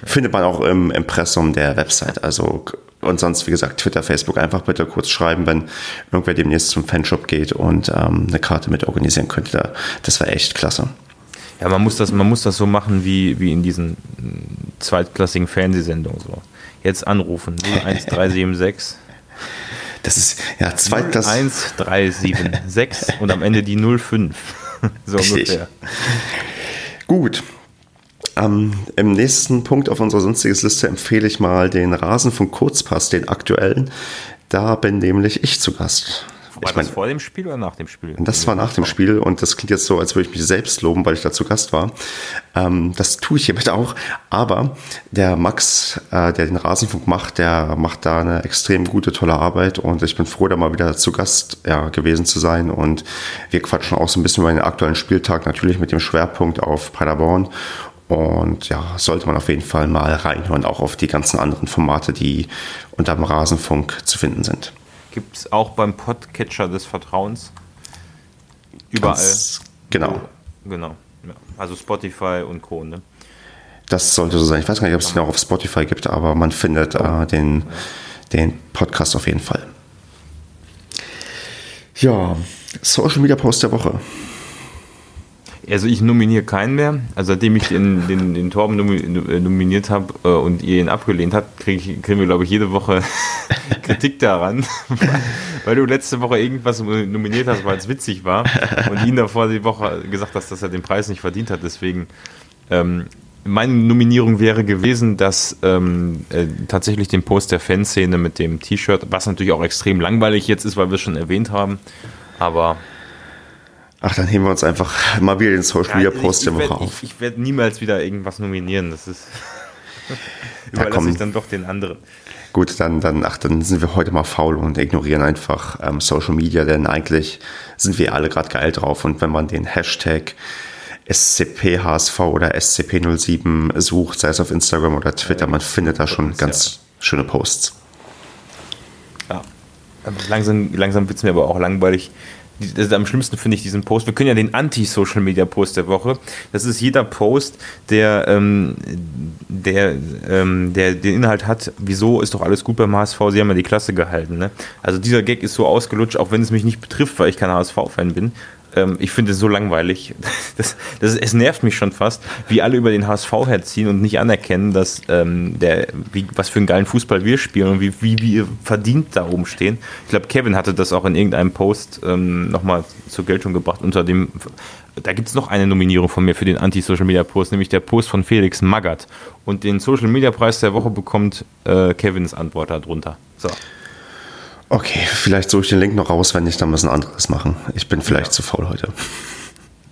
Findet man auch im Impressum der Website. Also und sonst, wie gesagt, Twitter, Facebook einfach bitte kurz schreiben, wenn irgendwer demnächst zum Fanshop geht und ähm, eine Karte mit organisieren könnte. Das wäre echt klasse. Ja, man muss das, man muss das so machen wie, wie in diesen zweitklassigen Fernsehsendungen. So. Jetzt anrufen, 01376. Das ist ja zweitklassig. 1376 und am Ende die 05. so ungefähr. Gut. Ähm, Im nächsten Punkt auf unserer sonstiges Liste empfehle ich mal den Rasenfunk Kurzpass, den aktuellen. Da bin nämlich ich zu Gast. War ich mein, das vor dem Spiel oder nach dem Spiel? Das war nach dem Spiel und das klingt jetzt so, als würde ich mich selbst loben, weil ich da zu Gast war. Ähm, das tue ich hiermit auch. Aber der Max, äh, der den Rasenfunk macht, der macht da eine extrem gute, tolle Arbeit und ich bin froh, da mal wieder zu Gast ja, gewesen zu sein. Und wir quatschen auch so ein bisschen über den aktuellen Spieltag, natürlich mit dem Schwerpunkt auf Paderborn. Und ja, sollte man auf jeden Fall mal reinhören, auch auf die ganzen anderen Formate, die unter dem Rasenfunk zu finden sind. Gibt es auch beim Podcatcher des Vertrauens. Überall. Ganz genau. Genau. Ja. Also Spotify und Co. Ne? Das sollte so sein. Ich weiß gar nicht, ob es den auch auf Spotify gibt, aber man findet äh, den, den Podcast auf jeden Fall. Ja, Social Media Post der Woche. Also ich nominiere keinen mehr. Also seitdem ich den, den, den Torben nominiert habe äh, und ihr ihn abgelehnt habt, krieg kriegen wir, glaube ich, jede Woche Kritik daran, weil du letzte Woche irgendwas nominiert hast, weil es witzig war und ihn davor die Woche gesagt hast, dass er den Preis nicht verdient hat. Deswegen ähm, meine Nominierung wäre gewesen, dass ähm, äh, tatsächlich den Post der Fanszene mit dem T-Shirt, was natürlich auch extrem langweilig jetzt ist, weil wir es schon erwähnt haben, aber Ach, dann heben wir uns einfach mal wieder den Social Media Post ja, der Woche auf. Ich, ich werde niemals wieder irgendwas nominieren. Das ist. überlasse ich dann doch den anderen. Gut, dann, dann, ach, dann sind wir heute mal faul und ignorieren einfach ähm, Social Media, denn eigentlich sind wir alle gerade geil drauf. Und wenn man den Hashtag SCPHSV oder SCP07 sucht, sei es auf Instagram oder Twitter, man findet da schon ganz schöne Posts. Ja, langsam, langsam wird es mir aber auch langweilig das ist am schlimmsten finde ich diesen Post. Wir können ja den Anti-Social-Media-Post der Woche. Das ist jeder Post, der, ähm, der, ähm, der den Inhalt hat, wieso ist doch alles gut beim HSV, sie haben ja die Klasse gehalten. Ne? Also dieser Gag ist so ausgelutscht, auch wenn es mich nicht betrifft, weil ich kein HSV-Fan bin ähm, ich finde es so langweilig. Das, das, es nervt mich schon fast, wie alle über den HSV herziehen und nicht anerkennen, dass ähm, der, wie, was für einen geilen Fußball wir spielen und wie, wie wir verdient da oben stehen. Ich glaube, Kevin hatte das auch in irgendeinem Post ähm, nochmal zur Geltung gebracht unter dem. Da gibt es noch eine Nominierung von mir für den Anti-Social-Media-Post, nämlich der Post von Felix Magath. Und den Social-Media-Preis der Woche bekommt äh, Kevins Antwort darunter. So. Okay, vielleicht suche ich den Link noch raus, wenn nicht, dann müssen anderes machen. Ich bin vielleicht ja. zu faul heute.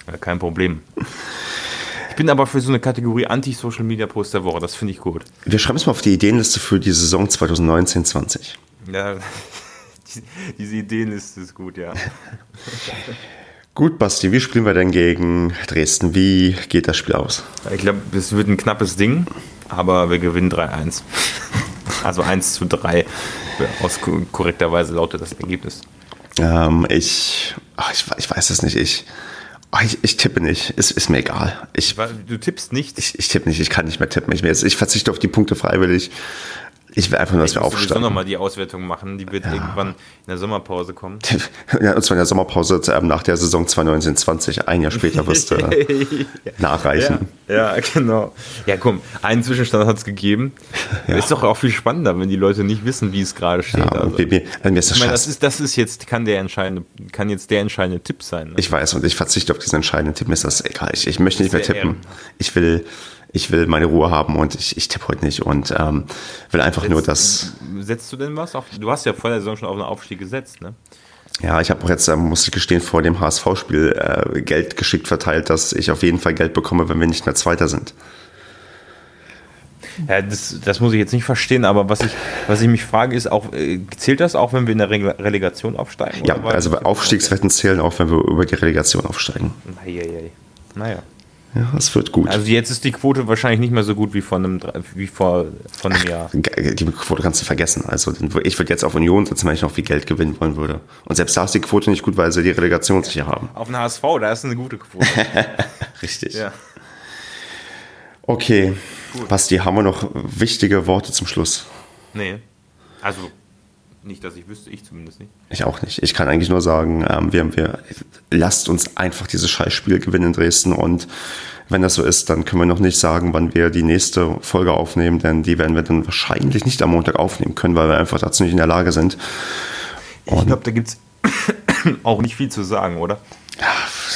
Ja, kein Problem. Ich bin aber für so eine Kategorie Anti-Social Media Post der Woche, das finde ich gut. Wir schreiben es mal auf die Ideenliste für die Saison 2019-20. Ja, diese Ideenliste ist gut, ja. Gut, Basti, wie spielen wir denn gegen Dresden? Wie geht das Spiel aus? Ich glaube, es wird ein knappes Ding, aber wir gewinnen 3-1. Also 1 zu 3 aus korrekterweise lautet das Ergebnis. Ähm, ich, ach, ich, ich, weiß es nicht. Ich, ich, ich, tippe nicht. Ist, ist mir egal. Ich, du tippst nicht? Ich, ich tippe nicht. Ich kann nicht mehr tippen. Ich, ich verzichte auf die Punkte freiwillig. Ich will einfach nur, dass wir aufsteigen. Ich nochmal die Auswertung machen. Die wird ja. irgendwann in der Sommerpause kommen. Ja, und zwar in der Sommerpause nach der Saison 2019-20. Ein Jahr später wirst du nachreichen. Ja, ja, genau. Ja, komm, einen Zwischenstand hat es gegeben. Ja. Ist doch auch viel spannender, wenn die Leute nicht wissen, wie es gerade steht. Ja, also. mir, mir ist das ich meine, das ist, das ist jetzt, kann der entscheidende, kann jetzt der entscheidende Tipp sein. Ne? Ich weiß und ich verzichte auf diesen entscheidenden Tipp. Mir ist das egal. Ich, ich möchte nicht mehr tippen. Ich will ich will meine Ruhe haben und ich, ich tippe heute nicht und ähm, will einfach setzt, nur das. Setzt du denn was auf? Du hast ja vor der Saison schon auf einen Aufstieg gesetzt, ne? Ja, ich habe auch jetzt, äh, muss ich gestehen, vor dem HSV-Spiel äh, Geld geschickt verteilt, dass ich auf jeden Fall Geld bekomme, wenn wir nicht mehr Zweiter sind. Ja, das, das muss ich jetzt nicht verstehen, aber was ich, was ich mich frage, ist auch, äh, zählt das auch, wenn wir in der Relegation aufsteigen? Ja, also Aufstiegswetten zählen auch, wenn wir über die Relegation aufsteigen. Naja. naja. Ja, es wird gut. Also jetzt ist die Quote wahrscheinlich nicht mehr so gut wie, von einem, wie vor von einem Jahr. Die Quote kannst du vergessen. Also ich würde jetzt auf Union sitzen, wenn ich noch viel Geld gewinnen wollen würde. Und selbst da ist die Quote nicht gut, weil sie die Relegation sicher haben. Auf den HSV, da ist eine gute Quote. Richtig. Ja. Okay. Gut. Basti, haben wir noch wichtige Worte zum Schluss? Nee. Also nicht, dass ich wüsste, ich zumindest nicht. Ich auch nicht. Ich kann eigentlich nur sagen, ähm, wir, wir, lasst uns einfach dieses Scheißspiel gewinnen in Dresden und wenn das so ist, dann können wir noch nicht sagen, wann wir die nächste Folge aufnehmen, denn die werden wir dann wahrscheinlich nicht am Montag aufnehmen können, weil wir einfach dazu nicht in der Lage sind. Und ich glaube, da gibt es auch nicht viel zu sagen, oder? Ja,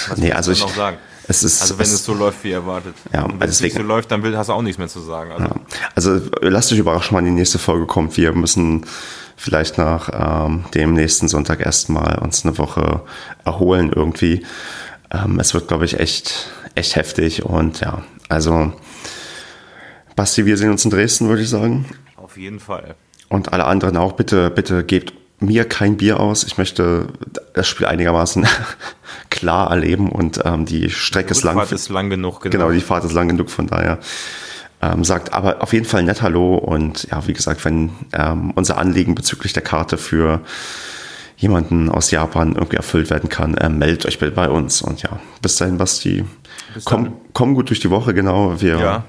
Was nee, also ich, noch sagen? Es ist, also wenn es, es, so läuft, wie erwartet. Ja, Und wenn deswegen, es nicht so läuft, dann hast du auch nichts mehr zu sagen. Also, ja. also lasst euch überraschen, wann die nächste Folge kommt. Wir müssen vielleicht nach ähm, dem nächsten Sonntag erstmal uns eine Woche erholen irgendwie. Ähm, es wird, glaube ich, echt, echt heftig und ja, also Basti, wir sehen uns in Dresden, würde ich sagen. Auf jeden Fall. Und alle anderen auch, bitte, bitte gebt mir kein Bier aus. Ich möchte das Spiel einigermaßen klar erleben und ähm, die Strecke ist lang. Die Fahrt ist lang genug, genau. Genau, die Fahrt ist lang genug, von daher ähm, sagt aber auf jeden Fall nett Hallo und ja, wie gesagt, wenn ähm, unser Anliegen bezüglich der Karte für jemanden aus Japan irgendwie erfüllt werden kann, äh, meldet euch bitte bei uns. Und ja, bis dahin, Basti. Bis komm, komm gut durch die Woche, genau. Wir ja.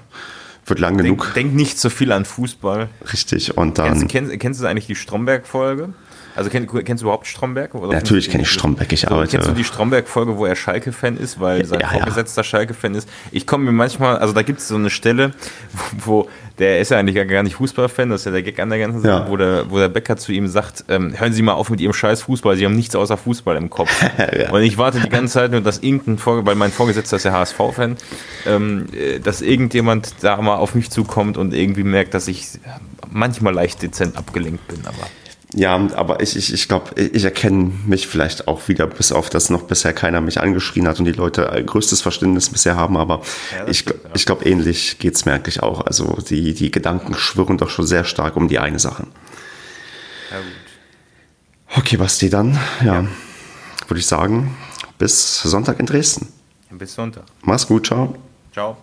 wird lang denk, genug. Denk nicht so viel an Fußball. Richtig. Und dann. Kennst, kennst, kennst du eigentlich die Stromberg-Folge? Also kenn, kennst du überhaupt Stromberg? Oder Natürlich kenne ich Stromberg, ich arbeite. Kennst du die Stromberg-Folge, wo er Schalke-Fan ist, weil sein ja, Vorgesetzter ja. Schalke-Fan ist? Ich komme mir manchmal, also da gibt es so eine Stelle, wo, wo, der ist ja eigentlich gar nicht Fußballfan, das ist ja der Gag an der ganzen Sache, ja. wo, der, wo der Bäcker zu ihm sagt, ähm, hören Sie mal auf mit Ihrem scheiß Fußball, Sie haben nichts außer Fußball im Kopf. Und ich warte die ganze Zeit nur, dass irgendein, Vor weil mein Vorgesetzter ist ja HSV-Fan, ähm, äh, dass irgendjemand da mal auf mich zukommt und irgendwie merkt, dass ich manchmal leicht dezent abgelenkt bin, aber. Ja, aber ich, ich, ich glaube, ich erkenne mich vielleicht auch wieder, bis auf das noch bisher keiner mich angeschrien hat und die Leute größtes Verständnis bisher haben, aber ja, ich, stimmt, ja. ich glaube, ähnlich geht es mir eigentlich auch. Also die, die Gedanken schwirren doch schon sehr stark um die eine Sache. Ja, gut. Okay, Basti, dann, ja, ja. würde ich sagen, bis Sonntag in Dresden. Bis Sonntag. Mach's gut, ciao. Ciao.